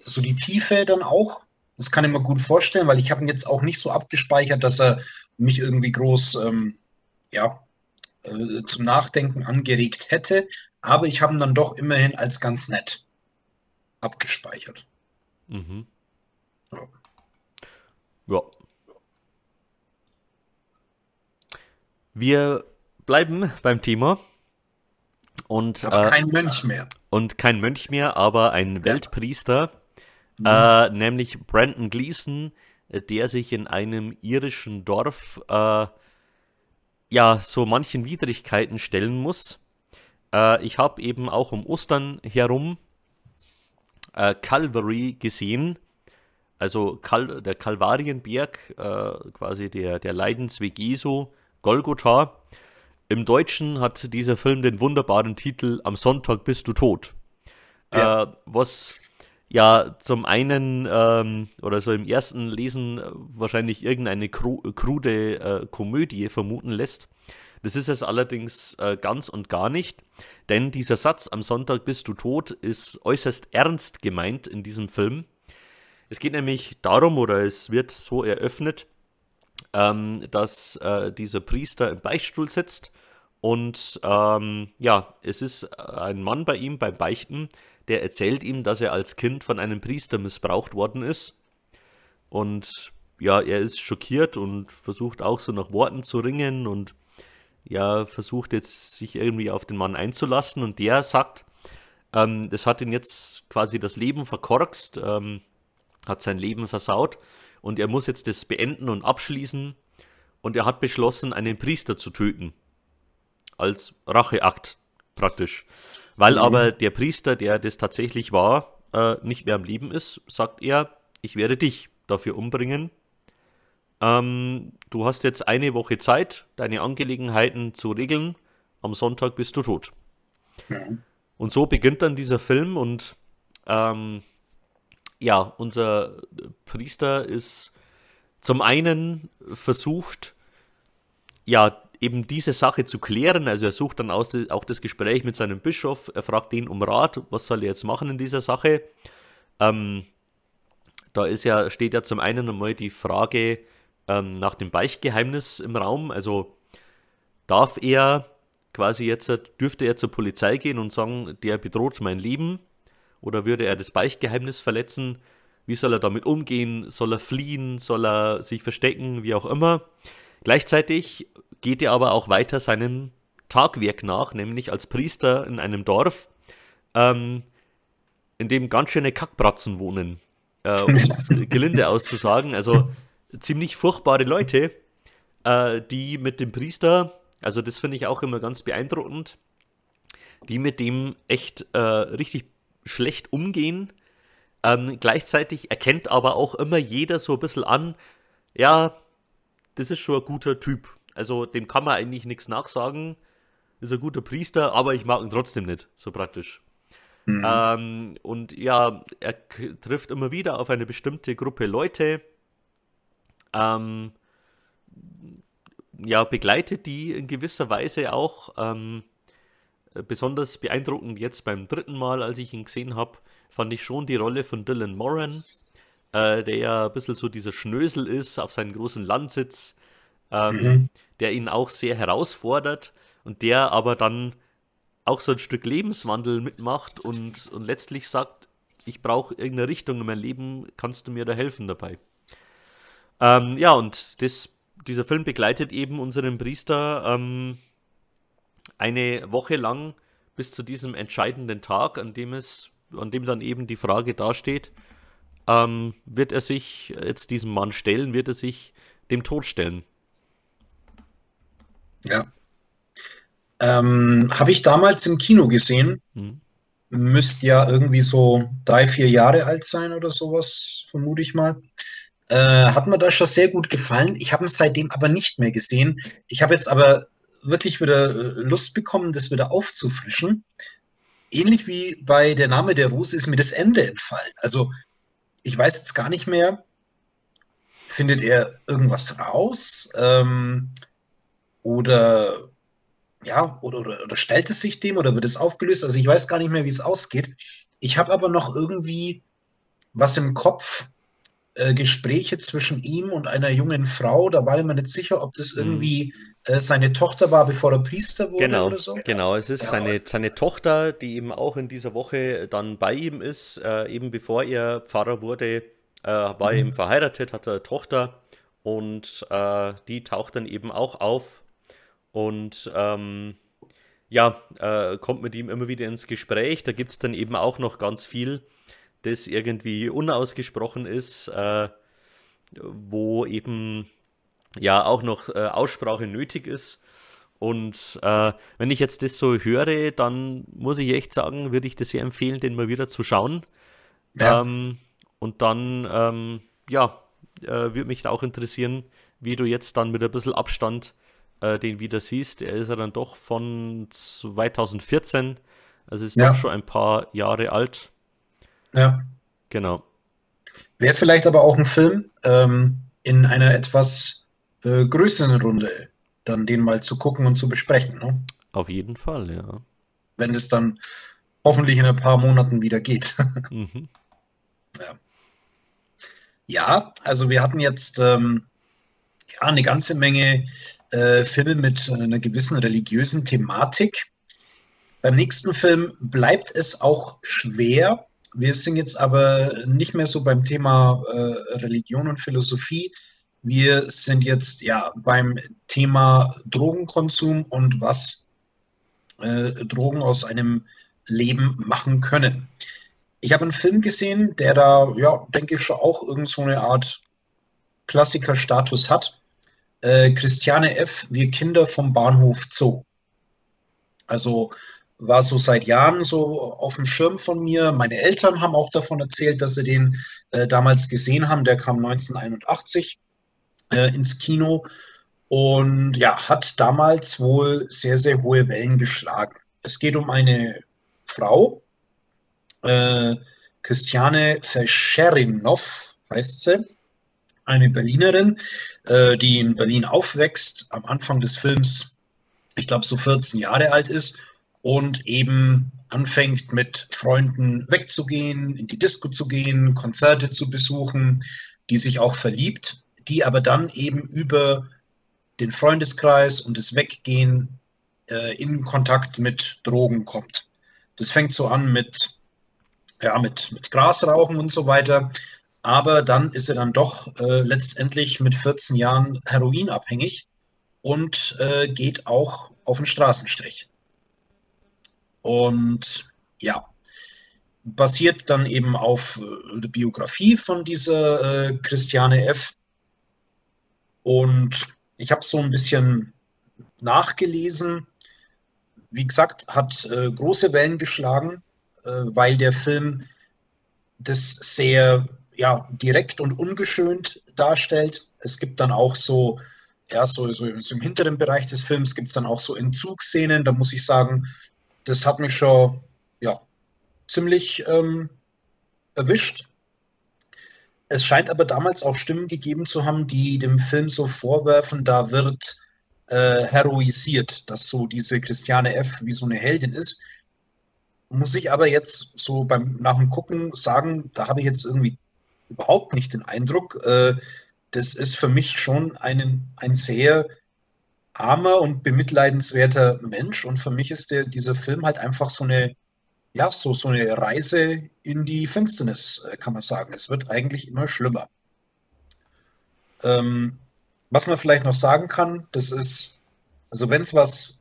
so die Tiefe dann auch. Das kann ich mir gut vorstellen, weil ich habe ihn jetzt auch nicht so abgespeichert, dass er mich irgendwie groß ähm, ja, äh, zum Nachdenken angeregt hätte. Aber ich habe ihn dann doch immerhin als ganz nett abgespeichert. Mhm. Ja. ja. Wir bleiben beim Thema. Und, aber äh, kein Mönch mehr. Und kein Mönch mehr, aber ein ja. Weltpriester, mhm. äh, nämlich Brandon Gleason, der sich in einem irischen Dorf äh, ja so manchen Widrigkeiten stellen muss. Äh, ich habe eben auch um Ostern herum äh, Calvary gesehen, also Kal der Kalvarienberg, äh, quasi der, der Leidensweg Jesu, Golgotha. Im Deutschen hat dieser Film den wunderbaren Titel Am Sonntag bist du tot. Ja. Äh, was ja zum einen ähm, oder so im ersten Lesen wahrscheinlich irgendeine kru krude äh, Komödie vermuten lässt. Das ist es allerdings äh, ganz und gar nicht, denn dieser Satz am Sonntag bist du tot ist äußerst ernst gemeint in diesem Film. Es geht nämlich darum, oder es wird so eröffnet, ähm, dass äh, dieser Priester im Beichtstuhl sitzt und ähm, ja, es ist ein Mann bei ihm beim Beichten, der erzählt ihm, dass er als Kind von einem Priester missbraucht worden ist. Und ja, er ist schockiert und versucht auch so nach Worten zu ringen und ja, versucht jetzt sich irgendwie auf den Mann einzulassen. Und der sagt, ähm, das hat ihn jetzt quasi das Leben verkorkst, ähm, hat sein Leben versaut und er muss jetzt das beenden und abschließen. Und er hat beschlossen, einen Priester zu töten. Als Racheakt praktisch. Weil mhm. aber der Priester, der das tatsächlich war, äh, nicht mehr am Leben ist, sagt er, ich werde dich dafür umbringen. Ähm, du hast jetzt eine Woche Zeit, deine Angelegenheiten zu regeln. Am Sonntag bist du tot. Mhm. Und so beginnt dann dieser Film und ähm, ja, unser Priester ist zum einen versucht, ja, eben diese Sache zu klären. Also er sucht dann auch das Gespräch mit seinem Bischof, er fragt ihn um Rat, was soll er jetzt machen in dieser Sache. Ähm, da ist ja, steht ja zum einen einmal die Frage ähm, nach dem Beichtgeheimnis im Raum. Also darf er quasi jetzt, dürfte er zur Polizei gehen und sagen, der bedroht mein Leben? Oder würde er das Beichtgeheimnis verletzen? Wie soll er damit umgehen? Soll er fliehen? Soll er sich verstecken? Wie auch immer. Gleichzeitig geht er aber auch weiter seinem Tagwerk nach, nämlich als Priester in einem Dorf, ähm, in dem ganz schöne Kackbratzen wohnen, äh, um es gelinde auszusagen. Also ziemlich furchtbare Leute, äh, die mit dem Priester, also das finde ich auch immer ganz beeindruckend, die mit dem echt äh, richtig schlecht umgehen. Ähm, gleichzeitig erkennt aber auch immer jeder so ein bisschen an, ja, das ist schon ein guter Typ. Also dem kann man eigentlich nichts nachsagen. Ist ein guter Priester, aber ich mag ihn trotzdem nicht, so praktisch. Mhm. Ähm, und ja, er trifft immer wieder auf eine bestimmte Gruppe Leute. Ähm, ja, begleitet die in gewisser Weise auch. Ähm, besonders beeindruckend jetzt beim dritten Mal, als ich ihn gesehen habe, fand ich schon die Rolle von Dylan Moran, äh, der ja ein bisschen so dieser Schnösel ist auf seinen großen Landsitz ähm, mhm. der ihn auch sehr herausfordert und der aber dann auch so ein Stück Lebenswandel mitmacht und, und letztlich sagt, ich brauche irgendeine Richtung in meinem Leben, kannst du mir da helfen dabei? Ähm, ja, und das, dieser Film begleitet eben unseren Priester ähm, eine Woche lang bis zu diesem entscheidenden Tag, an dem es, an dem dann eben die Frage dasteht, ähm, wird er sich jetzt diesem Mann stellen, wird er sich dem Tod stellen? Ja. Ähm, Habe ich damals im Kino gesehen. Mhm. Müsste ja irgendwie so drei, vier Jahre alt sein oder sowas, vermute ich mal. Äh, hat mir da schon sehr gut gefallen. Ich habe es seitdem aber nicht mehr gesehen. Ich habe jetzt aber wirklich wieder äh, Lust bekommen, das wieder aufzufrischen. Ähnlich wie bei Der Name der Rose ist mir das Ende entfallen. Also ich weiß jetzt gar nicht mehr, findet er irgendwas raus? Ähm, oder ja, oder, oder, oder stellt es sich dem oder wird es aufgelöst? Also ich weiß gar nicht mehr, wie es ausgeht. Ich habe aber noch irgendwie was im Kopf, äh, Gespräche zwischen ihm und einer jungen Frau. Da war ich mir nicht sicher, ob das mhm. irgendwie äh, seine Tochter war, bevor er Priester wurde genau, oder so. Genau, es ist ja, seine, seine Tochter, die eben auch in dieser Woche dann bei ihm ist. Äh, eben bevor er Pfarrer wurde, äh, war er mhm. eben verheiratet, hatte eine Tochter und äh, die taucht dann eben auch auf und ähm, ja, äh, kommt mit ihm immer wieder ins Gespräch. Da gibt es dann eben auch noch ganz viel, das irgendwie unausgesprochen ist, äh, wo eben ja auch noch äh, Aussprache nötig ist. Und äh, wenn ich jetzt das so höre, dann muss ich echt sagen, würde ich das sehr empfehlen, den mal wieder zu schauen. Ja. Ähm, und dann, ähm, ja, äh, würde mich da auch interessieren, wie du jetzt dann mit ein bisschen Abstand äh, den wieder siehst, der ist ja dann doch von 2014, also ist Ja. doch schon ein paar Jahre alt. Ja. Genau. Wäre vielleicht aber auch ein Film ähm, in einer etwas äh, größeren Runde, dann den mal zu gucken und zu besprechen, ne? Auf jeden Fall, ja. wenn es dann hoffentlich in ein paar Monaten wieder geht. Mhm. Ja, also wir hatten jetzt ähm, ja, eine ganze Menge äh, Filme mit einer gewissen religiösen Thematik. Beim nächsten Film bleibt es auch schwer. Wir sind jetzt aber nicht mehr so beim Thema äh, Religion und Philosophie. Wir sind jetzt ja beim Thema Drogenkonsum und was äh, Drogen aus einem Leben machen können. Ich habe einen Film gesehen, der da, ja, denke ich schon auch irgend so eine Art Klassiker-Status hat. Äh, Christiane F., Wir Kinder vom Bahnhof Zoo. Also war so seit Jahren so auf dem Schirm von mir. Meine Eltern haben auch davon erzählt, dass sie den äh, damals gesehen haben. Der kam 1981 äh, ins Kino und ja, hat damals wohl sehr, sehr hohe Wellen geschlagen. Es geht um eine Frau, äh, Christiane Verscherinov heißt sie, eine Berlinerin, äh, die in Berlin aufwächst, am Anfang des Films, ich glaube, so 14 Jahre alt ist und eben anfängt mit Freunden wegzugehen, in die Disco zu gehen, Konzerte zu besuchen, die sich auch verliebt, die aber dann eben über den Freundeskreis und das Weggehen äh, in Kontakt mit Drogen kommt. Das fängt so an mit, ja, mit, mit Grasrauchen und so weiter. Aber dann ist er dann doch äh, letztendlich mit 14 Jahren heroinabhängig und äh, geht auch auf den Straßenstrich. Und ja, basiert dann eben auf äh, der Biografie von dieser äh, Christiane F. Und ich habe so ein bisschen nachgelesen. Wie gesagt, hat äh, große Wellen geschlagen, äh, weil der Film das sehr ja, direkt und ungeschönt darstellt. Es gibt dann auch so, ja, so, so, im hinteren Bereich des Films gibt es dann auch so Entzugsszenen. Da muss ich sagen, das hat mich schon ja, ziemlich ähm, erwischt. Es scheint aber damals auch Stimmen gegeben zu haben, die dem Film so vorwerfen, da wird äh, heroisiert, dass so diese Christiane F. wie so eine Heldin ist. Muss ich aber jetzt so beim nach dem Gucken sagen, da habe ich jetzt irgendwie überhaupt nicht den Eindruck. Äh, das ist für mich schon einen, ein sehr armer und bemitleidenswerter Mensch. Und für mich ist der, dieser Film halt einfach so eine, ja, so, so eine Reise in die Finsternis, äh, kann man sagen. Es wird eigentlich immer schlimmer. Ähm, was man vielleicht noch sagen kann, das ist, also wenn es was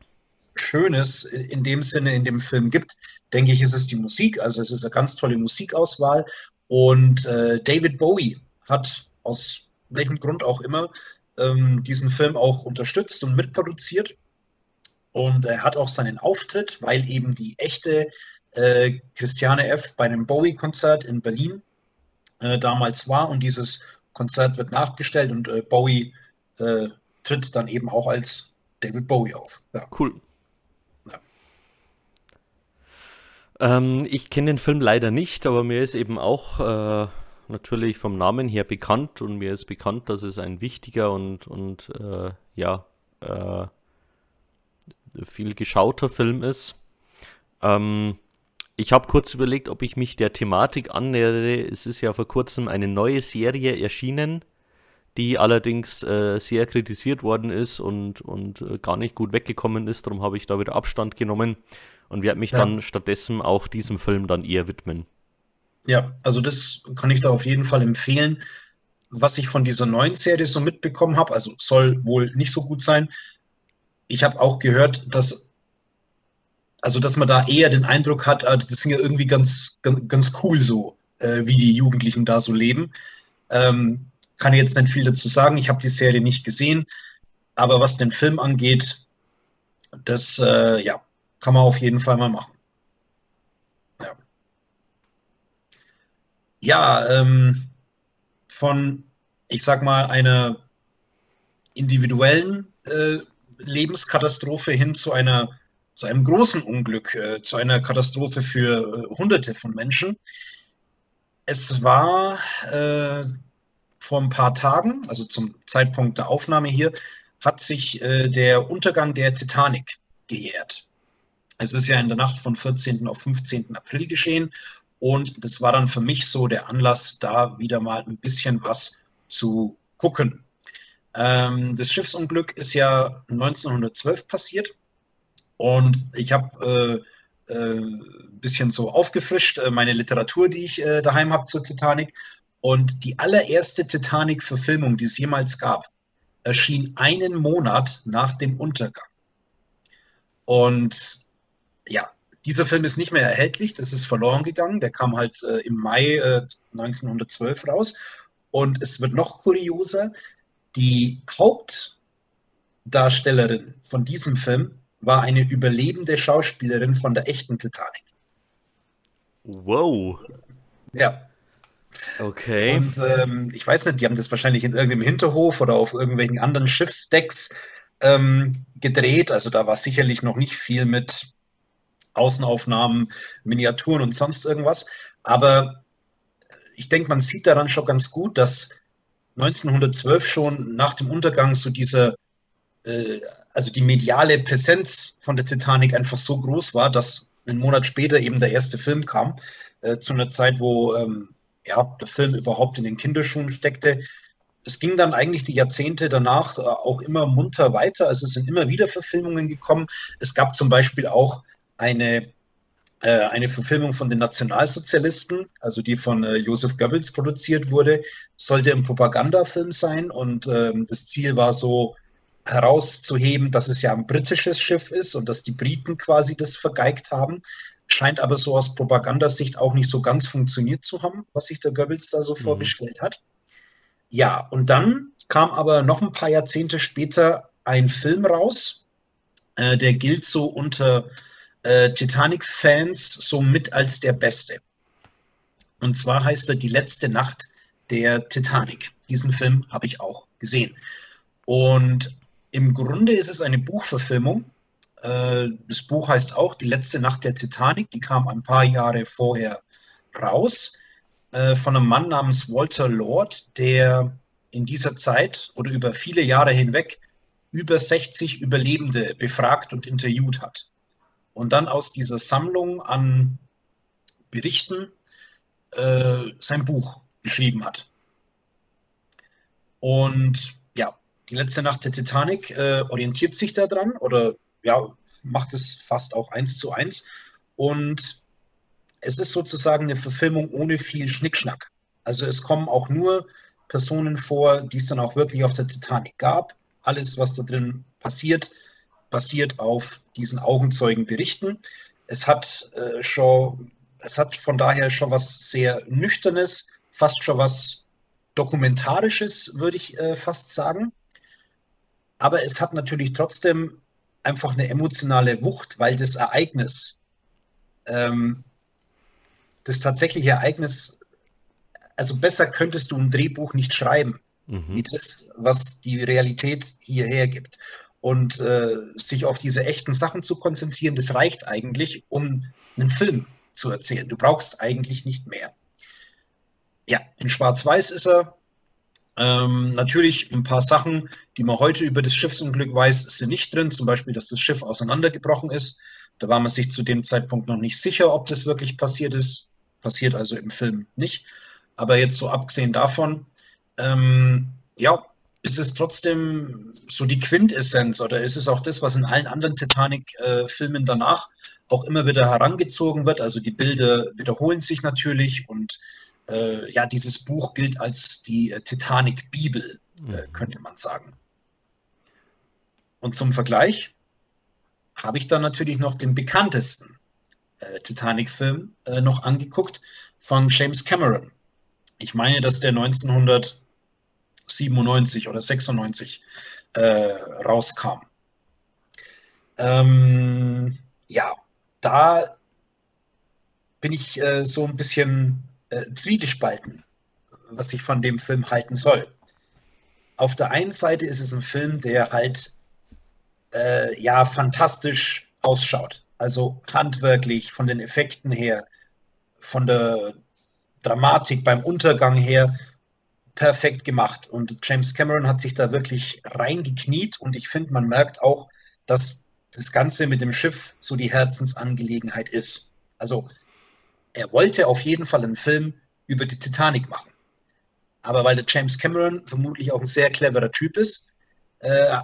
Schönes in dem Sinne in dem Film gibt, denke ich, ist es die Musik. Also es ist eine ganz tolle Musikauswahl. Und äh, David Bowie hat aus welchem Grund auch immer ähm, diesen Film auch unterstützt und mitproduziert. Und er hat auch seinen Auftritt, weil eben die echte äh, Christiane F. bei einem Bowie-Konzert in Berlin äh, damals war. Und dieses Konzert wird nachgestellt und äh, Bowie äh, tritt dann eben auch als David Bowie auf. Ja. Cool. Ja. Ähm, ich kenne den Film leider nicht, aber mir ist eben auch äh, natürlich vom Namen her bekannt und mir ist bekannt, dass es ein wichtiger und, und äh, ja, viel geschauter Film ist. Ähm, ich habe kurz überlegt, ob ich mich der Thematik annähere. Es ist ja vor kurzem eine neue Serie erschienen, die allerdings äh, sehr kritisiert worden ist und, und äh, gar nicht gut weggekommen ist. Darum habe ich da wieder Abstand genommen und werde mich Ja. dann stattdessen auch diesem Film dann eher widmen. Ja, also das kann ich da auf jeden Fall empfehlen. Was ich von dieser neuen Serie so mitbekommen habe, also soll wohl nicht so gut sein. Ich habe auch gehört, dass, also dass man da eher den Eindruck hat, ah, das sind ja irgendwie ganz, ganz, ganz cool so, äh, wie die Jugendlichen da so leben. Ähm, kann ich jetzt nicht viel dazu sagen. Ich habe die Serie nicht gesehen, aber was den Film angeht, das äh, ja, kann man auf jeden Fall mal machen. Ja. Ja, ähm, von, ich sag mal, einer individuellen äh, Lebenskatastrophe hin zu einer zu einem großen Unglück, äh, zu einer Katastrophe für äh, Hunderte von Menschen. Es war äh, vor ein paar Tagen, also zum Zeitpunkt der Aufnahme hier, hat sich äh, der Untergang der Titanic gejährt. Es ist ja in der Nacht von 14. auf 15. April geschehen und das war dann für mich so der Anlass, da wieder mal ein bisschen was zu gucken. Ähm, das Schiffsunglück ist ja 1912 passiert und ich habe äh, äh, ein bisschen so aufgefrischt äh, meine Literatur, die ich äh, daheim habe zur Titanic. Und die allererste Titanic-Verfilmung, die es jemals gab, erschien einen Monat nach dem Untergang. Und ja, dieser Film ist nicht mehr erhältlich, das ist verloren gegangen. Der kam halt äh, im Mai äh, 1912 raus. Und es wird noch kurioser, die Hauptdarstellerin von diesem Film war eine überlebende Schauspielerin von der echten Titanic. Wow. Ja. Okay. Und ähm, ich weiß nicht, die haben das wahrscheinlich in irgendeinem Hinterhof oder auf irgendwelchen anderen Schiffsdecks ähm, gedreht. Also da war sicherlich noch nicht viel mit Außenaufnahmen, Miniaturen und sonst irgendwas. Aber ich denke, man sieht daran schon ganz gut, dass 1912 schon nach dem Untergang so dieser äh, also die mediale Präsenz von der Titanic einfach so groß war, dass einen Monat später eben der erste Film kam, äh, zu einer Zeit, wo ähm, ja, der Film überhaupt in den Kinderschuhen steckte. Es ging dann eigentlich die Jahrzehnte danach äh, auch immer munter weiter. Also es sind immer wieder Verfilmungen gekommen. Es gab zum Beispiel auch eine, äh, eine Verfilmung von den Nationalsozialisten, also die von äh, Joseph Goebbels produziert wurde, sollte ein Propagandafilm sein und ähm, das Ziel war so, herauszuheben, dass es ja ein britisches Schiff ist und dass die Briten quasi das vergeigt haben. Scheint aber so aus Propagandasicht auch nicht so ganz funktioniert zu haben, was sich der Goebbels da so mhm. vorgestellt hat. Ja, und dann kam aber noch ein paar Jahrzehnte später ein Film raus, äh, der gilt so unter äh, Titanic-Fans so mit als der beste. Und zwar heißt er Die letzte Nacht der Titanic. Diesen Film habe ich auch gesehen. Und im Grunde ist es eine Buchverfilmung. Äh, das Buch heißt auch Die letzte Nacht der Titanic. Die kam ein paar Jahre vorher raus äh, von einem Mann namens Walter Lord, der in dieser Zeit oder über viele Jahre hinweg über 60 Überlebende befragt und interviewt hat. Und dann aus dieser Sammlung an Berichten äh, sein Buch geschrieben hat. Und die letzte Nacht der Titanic äh, orientiert sich daran oder ja, macht es fast auch eins zu eins. Und es ist sozusagen eine Verfilmung ohne viel Schnickschnack. Also es kommen auch nur Personen vor, die es dann auch wirklich auf der Titanic gab. Alles, was da drin passiert, basiert auf diesen Augenzeugenberichten. Es hat äh, schon, es hat von daher schon was sehr Nüchternes, fast schon was Dokumentarisches, würde ich äh, fast sagen aber es hat natürlich trotzdem einfach eine emotionale Wucht, weil das Ereignis, ähm, das tatsächliche Ereignis, also besser könntest du ein Drehbuch nicht schreiben, mhm. wie das, was die Realität hierher gibt. Und äh, sich auf diese echten Sachen zu konzentrieren, das reicht eigentlich, um einen Film zu erzählen. Du brauchst eigentlich nicht mehr. Ja, in Schwarz-Weiß ist er, ähm, natürlich ein paar Sachen, die man heute über das Schiffsunglück weiß, sind nicht drin. Zum Beispiel, dass das Schiff auseinandergebrochen ist. Da war man sich zu dem Zeitpunkt noch nicht sicher, ob das wirklich passiert ist. Passiert also im Film nicht. Aber jetzt so abgesehen davon, ähm, ja, ist es trotzdem so die Quintessenz oder ist es auch das, was in allen anderen Titanic-Filmen danach auch immer wieder herangezogen wird? Also die Bilder wiederholen sich natürlich und äh, ja, dieses Buch gilt als die äh, Titanic-Bibel, äh, mhm. könnte man sagen. Und zum Vergleich habe ich dann natürlich noch den bekanntesten äh, Titanic-Film äh, noch angeguckt von James Cameron. Ich meine, dass der 1997 oder 96 äh, rauskam. Ähm, ja, da bin ich so ein bisschen äh, zwiegespalten, was ich von dem Film halten soll. Auf der einen Seite ist es ein Film, der halt äh, ja fantastisch ausschaut. Also handwerklich, von den Effekten her, von der Dramatik beim Untergang her perfekt gemacht. Und James Cameron hat sich da wirklich reingekniet und ich finde, man merkt auch, dass das Ganze mit dem Schiff so die Herzensangelegenheit ist. Also er wollte auf jeden Fall einen Film über die Titanic machen. Aber weil der James Cameron vermutlich auch ein sehr cleverer Typ ist, äh,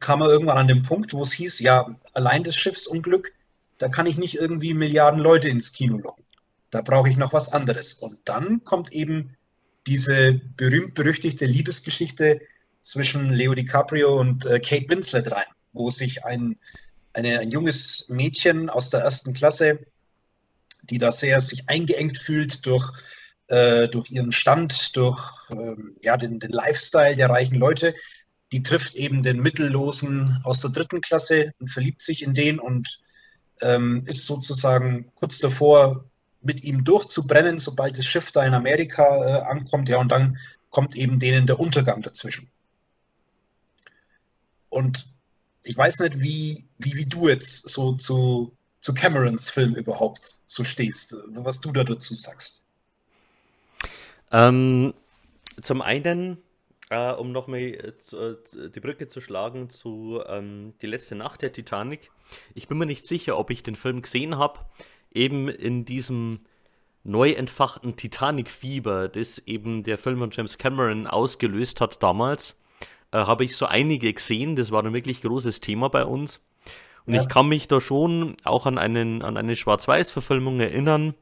kam er irgendwann an den Punkt, wo es hieß, ja, allein das Schiffsunglück, da kann ich nicht irgendwie Milliarden Leute ins Kino locken. Da brauche ich noch was anderes. Und dann kommt eben diese berühmt-berüchtigte Liebesgeschichte zwischen Leo DiCaprio und äh, Kate Winslet rein, wo sich ein, eine, ein junges Mädchen aus der ersten Klasse, die da sehr sich eingeengt fühlt durch, äh, durch ihren Stand, durch ähm, ja, den, den Lifestyle der reichen Leute, die trifft eben den Mittellosen aus der dritten Klasse und verliebt sich in den und ähm, ist sozusagen kurz davor, mit ihm durchzubrennen, sobald das Schiff da in Amerika äh, ankommt. Ja, und dann kommt eben denen der Untergang dazwischen. Und ich weiß nicht, wie, wie, wie du jetzt so zu, zu Camerons Film überhaupt so stehst, was du da dazu sagst. Ähm, zum einen äh, um nochmal äh, äh, die Brücke zu schlagen zu ähm, Die letzte Nacht der Titanic. Ich bin mir nicht sicher, ob ich den Film gesehen habe, eben in diesem neu entfachten Titanic-Fieber, das eben der Film von James Cameron ausgelöst hat damals, äh, habe ich so einige gesehen. Das war ein wirklich großes Thema bei uns. Und ja. ich kann mich da schon auch an, einen, an eine Schwarz-Weiß-Verfilmung erinnern,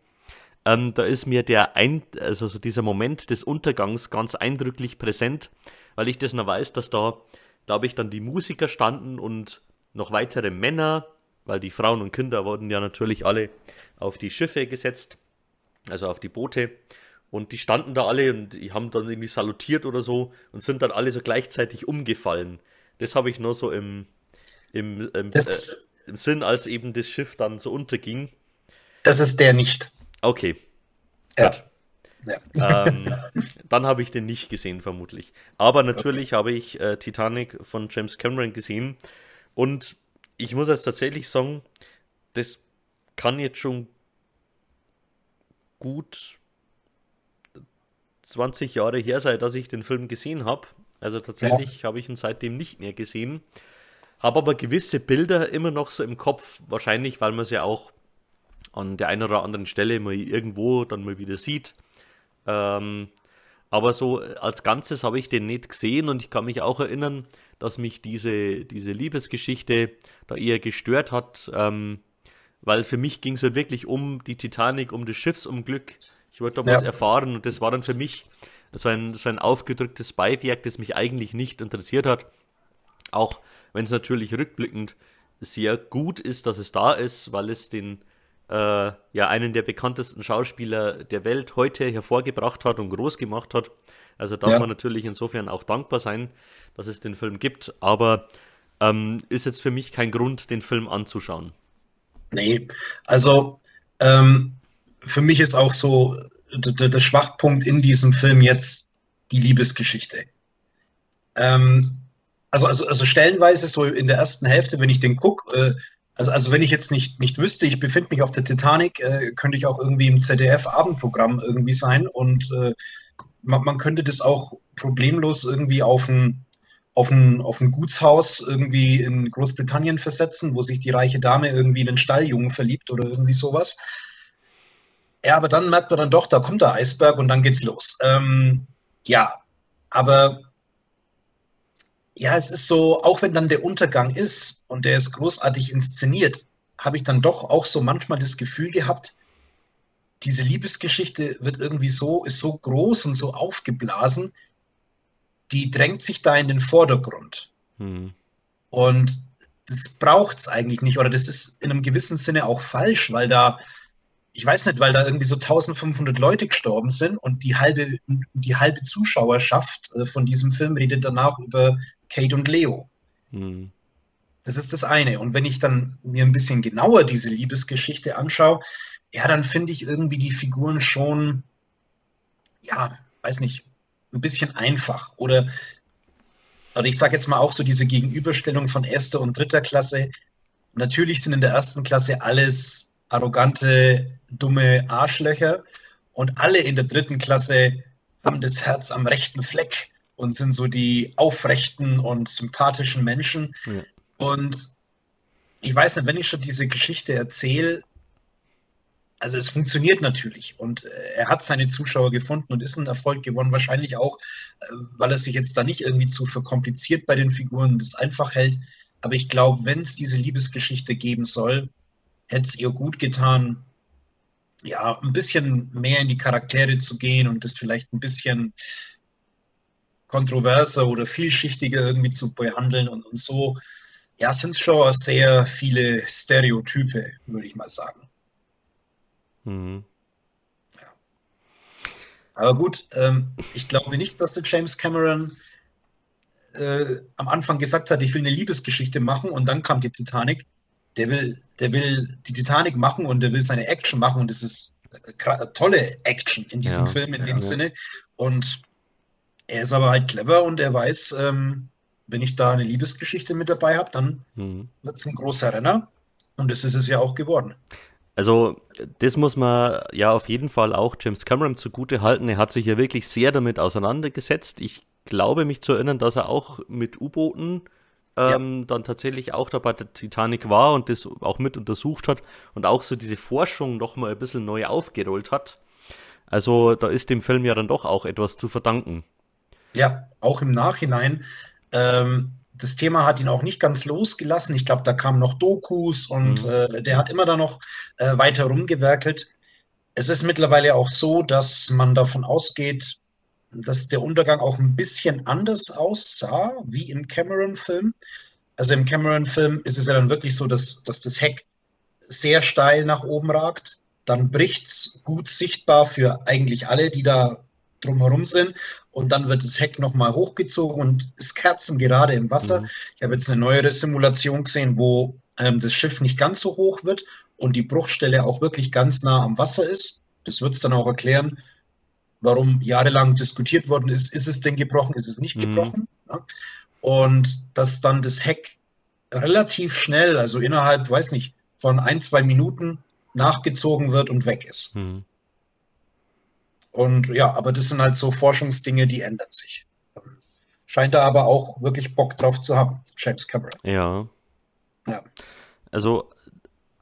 ähm, da ist mir der ein, also so dieser Moment des Untergangs ganz eindrücklich präsent, weil ich das noch weiß, dass da, glaube ich, dann die Musiker standen und noch weitere Männer, weil die Frauen und Kinder wurden ja natürlich alle auf die Schiffe gesetzt, also auf die Boote. Und die standen da alle und die haben dann irgendwie salutiert oder so und sind dann alle so gleichzeitig umgefallen. Das habe ich nur so im, im, im, äh, im Sinn, als eben das Schiff dann so unterging. Das ist der nicht. Okay. Ja. Gut. Ja. Ähm, dann habe ich den nicht gesehen, vermutlich. Aber natürlich okay. habe ich äh, Titanic von James Cameron gesehen. Und ich muss jetzt tatsächlich sagen, das kann jetzt schon gut 20 Jahre her sein, dass ich den Film gesehen habe. Also tatsächlich ja. habe ich ihn seitdem nicht mehr gesehen. Habe aber gewisse Bilder immer noch so im Kopf, wahrscheinlich, weil man es ja auch an der einen oder anderen Stelle mal irgendwo dann mal wieder sieht. Ähm, aber so als Ganzes habe ich den nicht gesehen und ich kann mich auch erinnern, dass mich diese, diese Liebesgeschichte da eher gestört hat, ähm, weil für mich ging es halt wirklich um die Titanic, um das Schiffsunglück. Ich wollte da ja. was erfahren und das war dann für mich so ein, so ein aufgedrücktes Beiwerk, das mich eigentlich nicht interessiert hat. Auch wenn es natürlich rückblickend sehr gut ist, dass es da ist, weil es den äh, ja einen der bekanntesten Schauspieler der Welt heute hervorgebracht hat und groß gemacht hat. Also darf ja. man natürlich insofern auch dankbar sein, dass es den Film gibt, aber ähm, ist jetzt für mich kein Grund, den Film anzuschauen. Nee, also ähm, für mich ist auch so der Schwachpunkt in diesem Film jetzt die Liebesgeschichte. Ähm, also, also, also stellenweise so in der ersten Hälfte, wenn ich den gucke, äh, also, also wenn ich jetzt nicht, nicht wüsste, ich befinde mich auf der Titanic, äh, könnte ich auch irgendwie im ZDF-Abendprogramm irgendwie sein und äh, man, man, könnte das auch problemlos irgendwie auf ein, auf, ein, auf ein Gutshaus irgendwie in Großbritannien versetzen, wo sich die reiche Dame irgendwie in einen Stalljungen verliebt oder irgendwie sowas. Ja, aber dann merkt man dann doch, da kommt der Eisberg und dann geht's los. Ähm, ja, aber ja, es ist so, auch wenn dann der Untergang ist und der ist großartig inszeniert, habe ich dann doch auch so manchmal das Gefühl gehabt, diese Liebesgeschichte wird irgendwie so, ist so groß und so aufgeblasen, die drängt sich da in den Vordergrund. Hm. Und das braucht es eigentlich nicht, oder das ist in einem gewissen Sinne auch falsch, weil da, ich weiß nicht, weil da irgendwie so 1500 Leute gestorben sind und die halbe, die halbe Zuschauerschaft äh, von diesem Film redet danach über Kate und Leo. Hm. Das ist das eine. Und wenn ich dann mir ein bisschen genauer diese Liebesgeschichte anschaue, ja, dann finde ich irgendwie die Figuren schon, ja, weiß nicht, ein bisschen einfach. Oder oder ich sage jetzt mal auch so diese Gegenüberstellung von erster und dritter Klasse. Natürlich sind in der ersten Klasse alles arrogante, dumme Arschlöcher und alle in der dritten Klasse haben das Herz am rechten Fleck und sind so die aufrechten und sympathischen Menschen. Ja. Und ich weiß nicht, wenn ich schon diese Geschichte erzähle, also es funktioniert natürlich und äh, er hat seine Zuschauer gefunden und ist ein Erfolg gewonnen, wahrscheinlich auch, äh, weil er sich jetzt da nicht irgendwie zu verkompliziert bei den Figuren das einfach hält. Aber ich glaube, wenn es diese Liebesgeschichte geben soll, hätte es ihr gut getan, ja, ein bisschen mehr in die Charaktere zu gehen und das vielleicht ein bisschen kontroverser oder vielschichtiger irgendwie zu behandeln und, und so. Ja, sind schon sehr viele Stereotype, würde ich mal sagen. Mhm. Ja. Aber gut, ähm, ich glaube nicht, dass der James Cameron äh, am Anfang gesagt hat, ich will eine Liebesgeschichte machen und dann kam die Titanic. Der will, der will die Titanic machen und der will seine Action machen und es ist äh, tolle Action in diesem ja, Film in dem ja. Sinne. Und er ist aber halt clever und er weiß, ähm, wenn ich da eine Liebesgeschichte mit dabei habe, dann mhm. wird es ein großer Renner. Und das ist es ja auch geworden. Also, das muss man ja auf jeden Fall auch James Cameron zugute halten. Er hat sich ja wirklich sehr damit auseinandergesetzt. Ich glaube mich zu erinnern, dass er auch mit U-Booten ähm, ja. dann tatsächlich auch da bei der Titanic war und das auch mit untersucht hat und auch so diese Forschung nochmal ein bisschen neu aufgerollt hat. Also da ist dem Film ja dann doch auch etwas zu verdanken. Ja, auch im Nachhinein. Ähm, das Thema hat ihn auch nicht ganz losgelassen. Ich glaube, da kamen noch Dokus und mhm. äh, der hat immer da noch äh, weiter rumgewerkelt. Es ist mittlerweile auch so, dass man davon ausgeht, dass der Untergang auch ein bisschen anders aussah wie im Cameron-Film. Also im Cameron-Film ist es ja dann wirklich so, dass, dass das Heck sehr steil nach oben ragt. Dann bricht es gut sichtbar für eigentlich alle, die da drumherum sind und dann wird das Heck nochmal hochgezogen und ist kerzengerade im Wasser. Mhm. Ich habe jetzt eine neuere Simulation gesehen, wo ähm, das Schiff nicht ganz so hoch wird und die Bruchstelle auch wirklich ganz nah am Wasser ist. Das wird es dann auch erklären, warum jahrelang diskutiert worden ist, ist es denn gebrochen, ist es nicht mhm. gebrochen. Ja? Und dass dann das Heck relativ schnell, also innerhalb, weiß nicht, von ein, zwei Minuten nachgezogen wird und weg ist. Mhm. Und ja, aber das sind halt so Forschungsdinge, die ändern sich. Scheint er aber auch wirklich Bock drauf zu haben, James Cameron. Ja. Ja. Also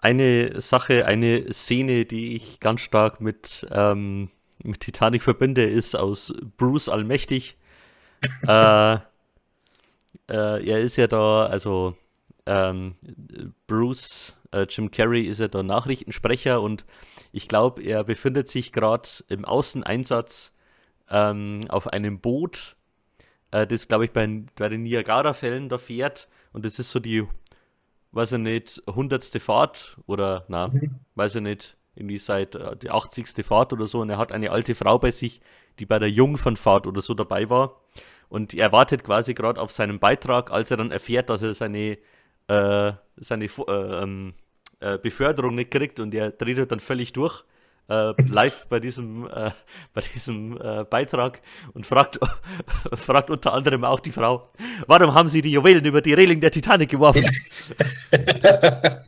eine Sache, eine Szene, die ich ganz stark mit, ähm, mit Titanic verbinde, ist aus Bruce Allmächtig. äh, äh, er ist ja da, also ähm, Bruce, äh, Jim Carrey ist ja da Nachrichtensprecher und ich glaube, er befindet sich gerade im Außeneinsatz ähm, auf einem Boot, äh, das, glaube ich, bei, bei den Niagara-Fällen da fährt. Und das ist so die, weiß ich nicht, hundertste Fahrt oder, na, mhm. weiß ich nicht, irgendwie seit äh, die 80. Fahrt oder so. Und er hat eine alte Frau bei sich, die bei der Jungfernfahrt oder so dabei war. Und er wartet quasi gerade auf seinen Beitrag, als er dann erfährt, dass er seine, äh, seine äh, ähm, äh, Beförderung nicht kriegt und er dreht halt dann völlig durch. Äh, live bei diesem, äh, bei diesem äh, Beitrag und fragt, fragt unter anderem auch die Frau, warum haben Sie die Juwelen über die Reling der Titanic geworfen?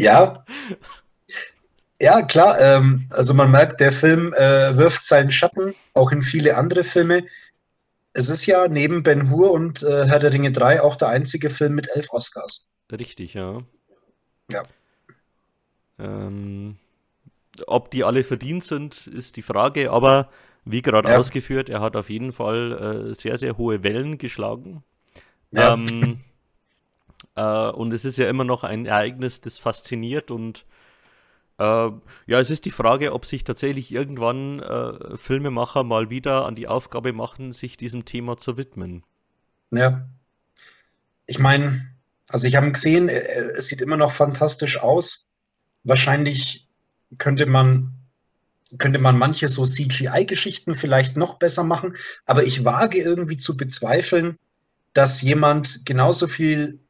ja. Ja, klar. Ähm, also man merkt, der Film äh, wirft seinen Schatten auch in viele andere Filme. Es ist ja neben Ben Hur und äh, Herr der Ringe 3 auch der einzige Film mit elf Oscars. Richtig, ja. Ja. Ähm, ob die alle verdient sind, ist die Frage, aber wie gerade ja. ausgeführt, er hat auf jeden Fall äh, sehr, sehr hohe Wellen geschlagen. Ja. Ähm, äh, und es ist ja immer noch ein Ereignis, das fasziniert und äh, ja, es ist die Frage, ob sich tatsächlich irgendwann äh, Filmemacher mal wieder an die Aufgabe machen, sich diesem Thema zu widmen. Ja. Ich meine, also ich habe gesehen, äh, es sieht immer noch fantastisch aus. Wahrscheinlich könnte man, könnte man manche so CGI-Geschichten vielleicht noch besser machen, aber ich wage irgendwie zu bezweifeln, dass jemand genauso viel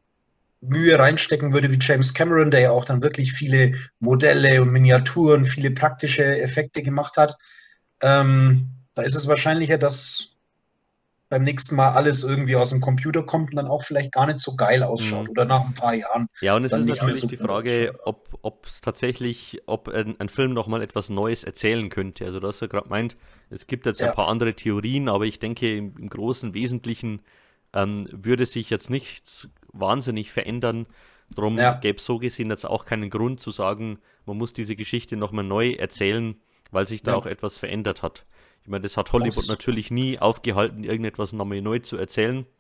Mühe reinstecken würde wie James Cameron, der ja auch dann wirklich viele Modelle und Miniaturen, viele praktische Effekte gemacht hat. Ähm, da ist es wahrscheinlicher, dass beim nächsten Mal alles irgendwie aus dem Computer kommt und dann auch vielleicht gar nicht so geil ausschaut mhm. oder nach ein paar Jahren. Ja, und es ist natürlich so die Frage, ob es tatsächlich, ob ein, ein Film nochmal etwas Neues erzählen könnte. Also du hast ja gerade meint, es gibt jetzt ja. ein paar andere Theorien, aber ich denke im, im großen Wesentlichen ähm, würde sich jetzt nichts wahnsinnig verändern. Darum ja. gäbe es so gesehen jetzt auch keinen Grund zu sagen, man muss diese Geschichte nochmal neu erzählen, weil sich da ja. auch etwas verändert hat. Ich meine, das hat Hollywood das. natürlich nie aufgehalten, irgendetwas nochmal neu zu erzählen.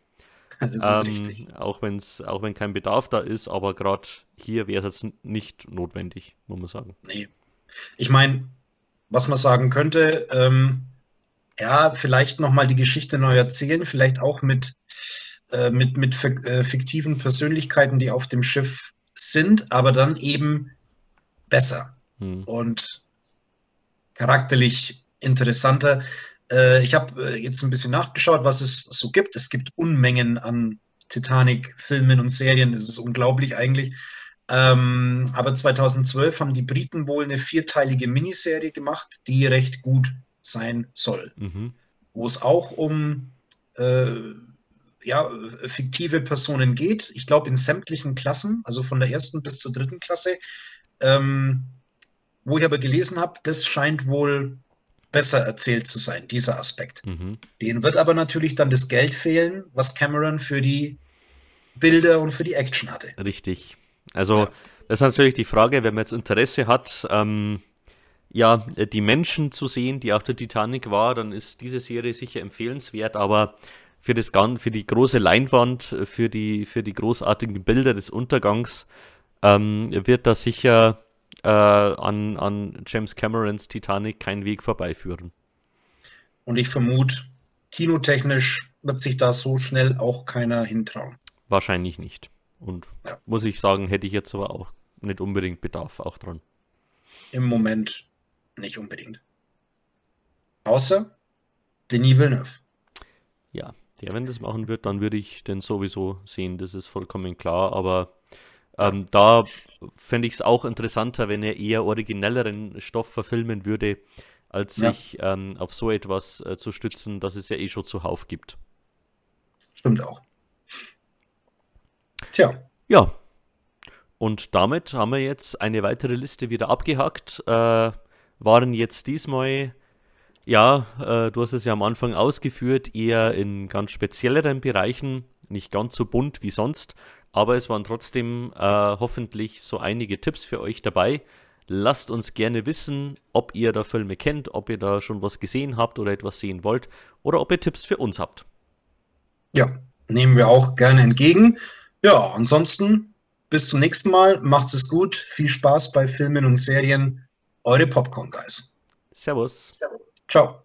Das ist ähm, richtig. Auch, wenn's, auch wenn kein Bedarf da ist, aber gerade hier wäre es jetzt nicht notwendig, muss man sagen. Nee. Ich meine, was man sagen könnte, ähm, ja, vielleicht nochmal die Geschichte neu erzählen, vielleicht auch mit, äh, mit, mit äh, fiktiven Persönlichkeiten, die auf dem Schiff sind, aber dann eben besser hm. und charakterlich interessanter. Äh, ich habe äh, jetzt ein bisschen nachgeschaut, was es so gibt. Es gibt Unmengen an Titanic-Filmen und Serien. Das ist unglaublich eigentlich. Ähm, aber 2012 haben die Briten wohl eine vierteilige Miniserie gemacht, die recht gut sein soll. Mhm. Wo es auch um äh, ja, fiktive Personen geht. Ich glaube, in sämtlichen Klassen, also von der ersten bis zur dritten Klasse. Ähm, wo ich aber gelesen habe, das scheint wohl besser erzählt zu sein, dieser Aspekt. Mhm. Den wird aber natürlich dann das Geld fehlen, was Cameron für die Bilder und für die Action hatte. Richtig. Also, ja. das ist natürlich die Frage, wenn man jetzt Interesse hat, ähm, ja, die Menschen zu sehen, die auf der Titanic war, dann ist diese Serie sicher empfehlenswert, aber für das für die große Leinwand, für die, für die großartigen Bilder des Untergangs, ähm, wird da sicher äh, an, an James Camerons Titanic keinen Weg vorbeiführen. Und ich vermute, kinotechnisch wird sich da so schnell auch keiner hintrauen. Wahrscheinlich nicht. Und ja. muss ich sagen, hätte ich jetzt aber auch nicht unbedingt Bedarf auch dran. Im Moment nicht unbedingt. Außer Denis Villeneuve. Ja, der, wenn das machen wird, dann würde ich den sowieso sehen, das ist vollkommen klar. Aber ähm, da fände ich es auch interessanter, wenn er eher originelleren Stoff verfilmen würde, als ja. sich ähm, auf so etwas äh, zu stützen, das es ja eh schon zuhauf gibt. Stimmt auch. Tja. Ja. Und damit haben wir jetzt eine weitere Liste wieder abgehakt. Äh, waren jetzt diesmal, ja, äh, du hast es ja am Anfang ausgeführt, eher in ganz spezielleren Bereichen, nicht ganz so bunt wie sonst. Aber es waren trotzdem äh, hoffentlich so einige Tipps für euch dabei. Lasst uns gerne wissen, ob ihr da Filme kennt, ob ihr da schon was gesehen habt oder etwas sehen wollt oder ob ihr Tipps für uns habt. Ja, nehmen wir auch gerne entgegen. Ja, ansonsten bis zum nächsten Mal. Macht's es gut. Viel Spaß bei Filmen und Serien. Eure Popcorn Guys. Servus. Servus. Ciao.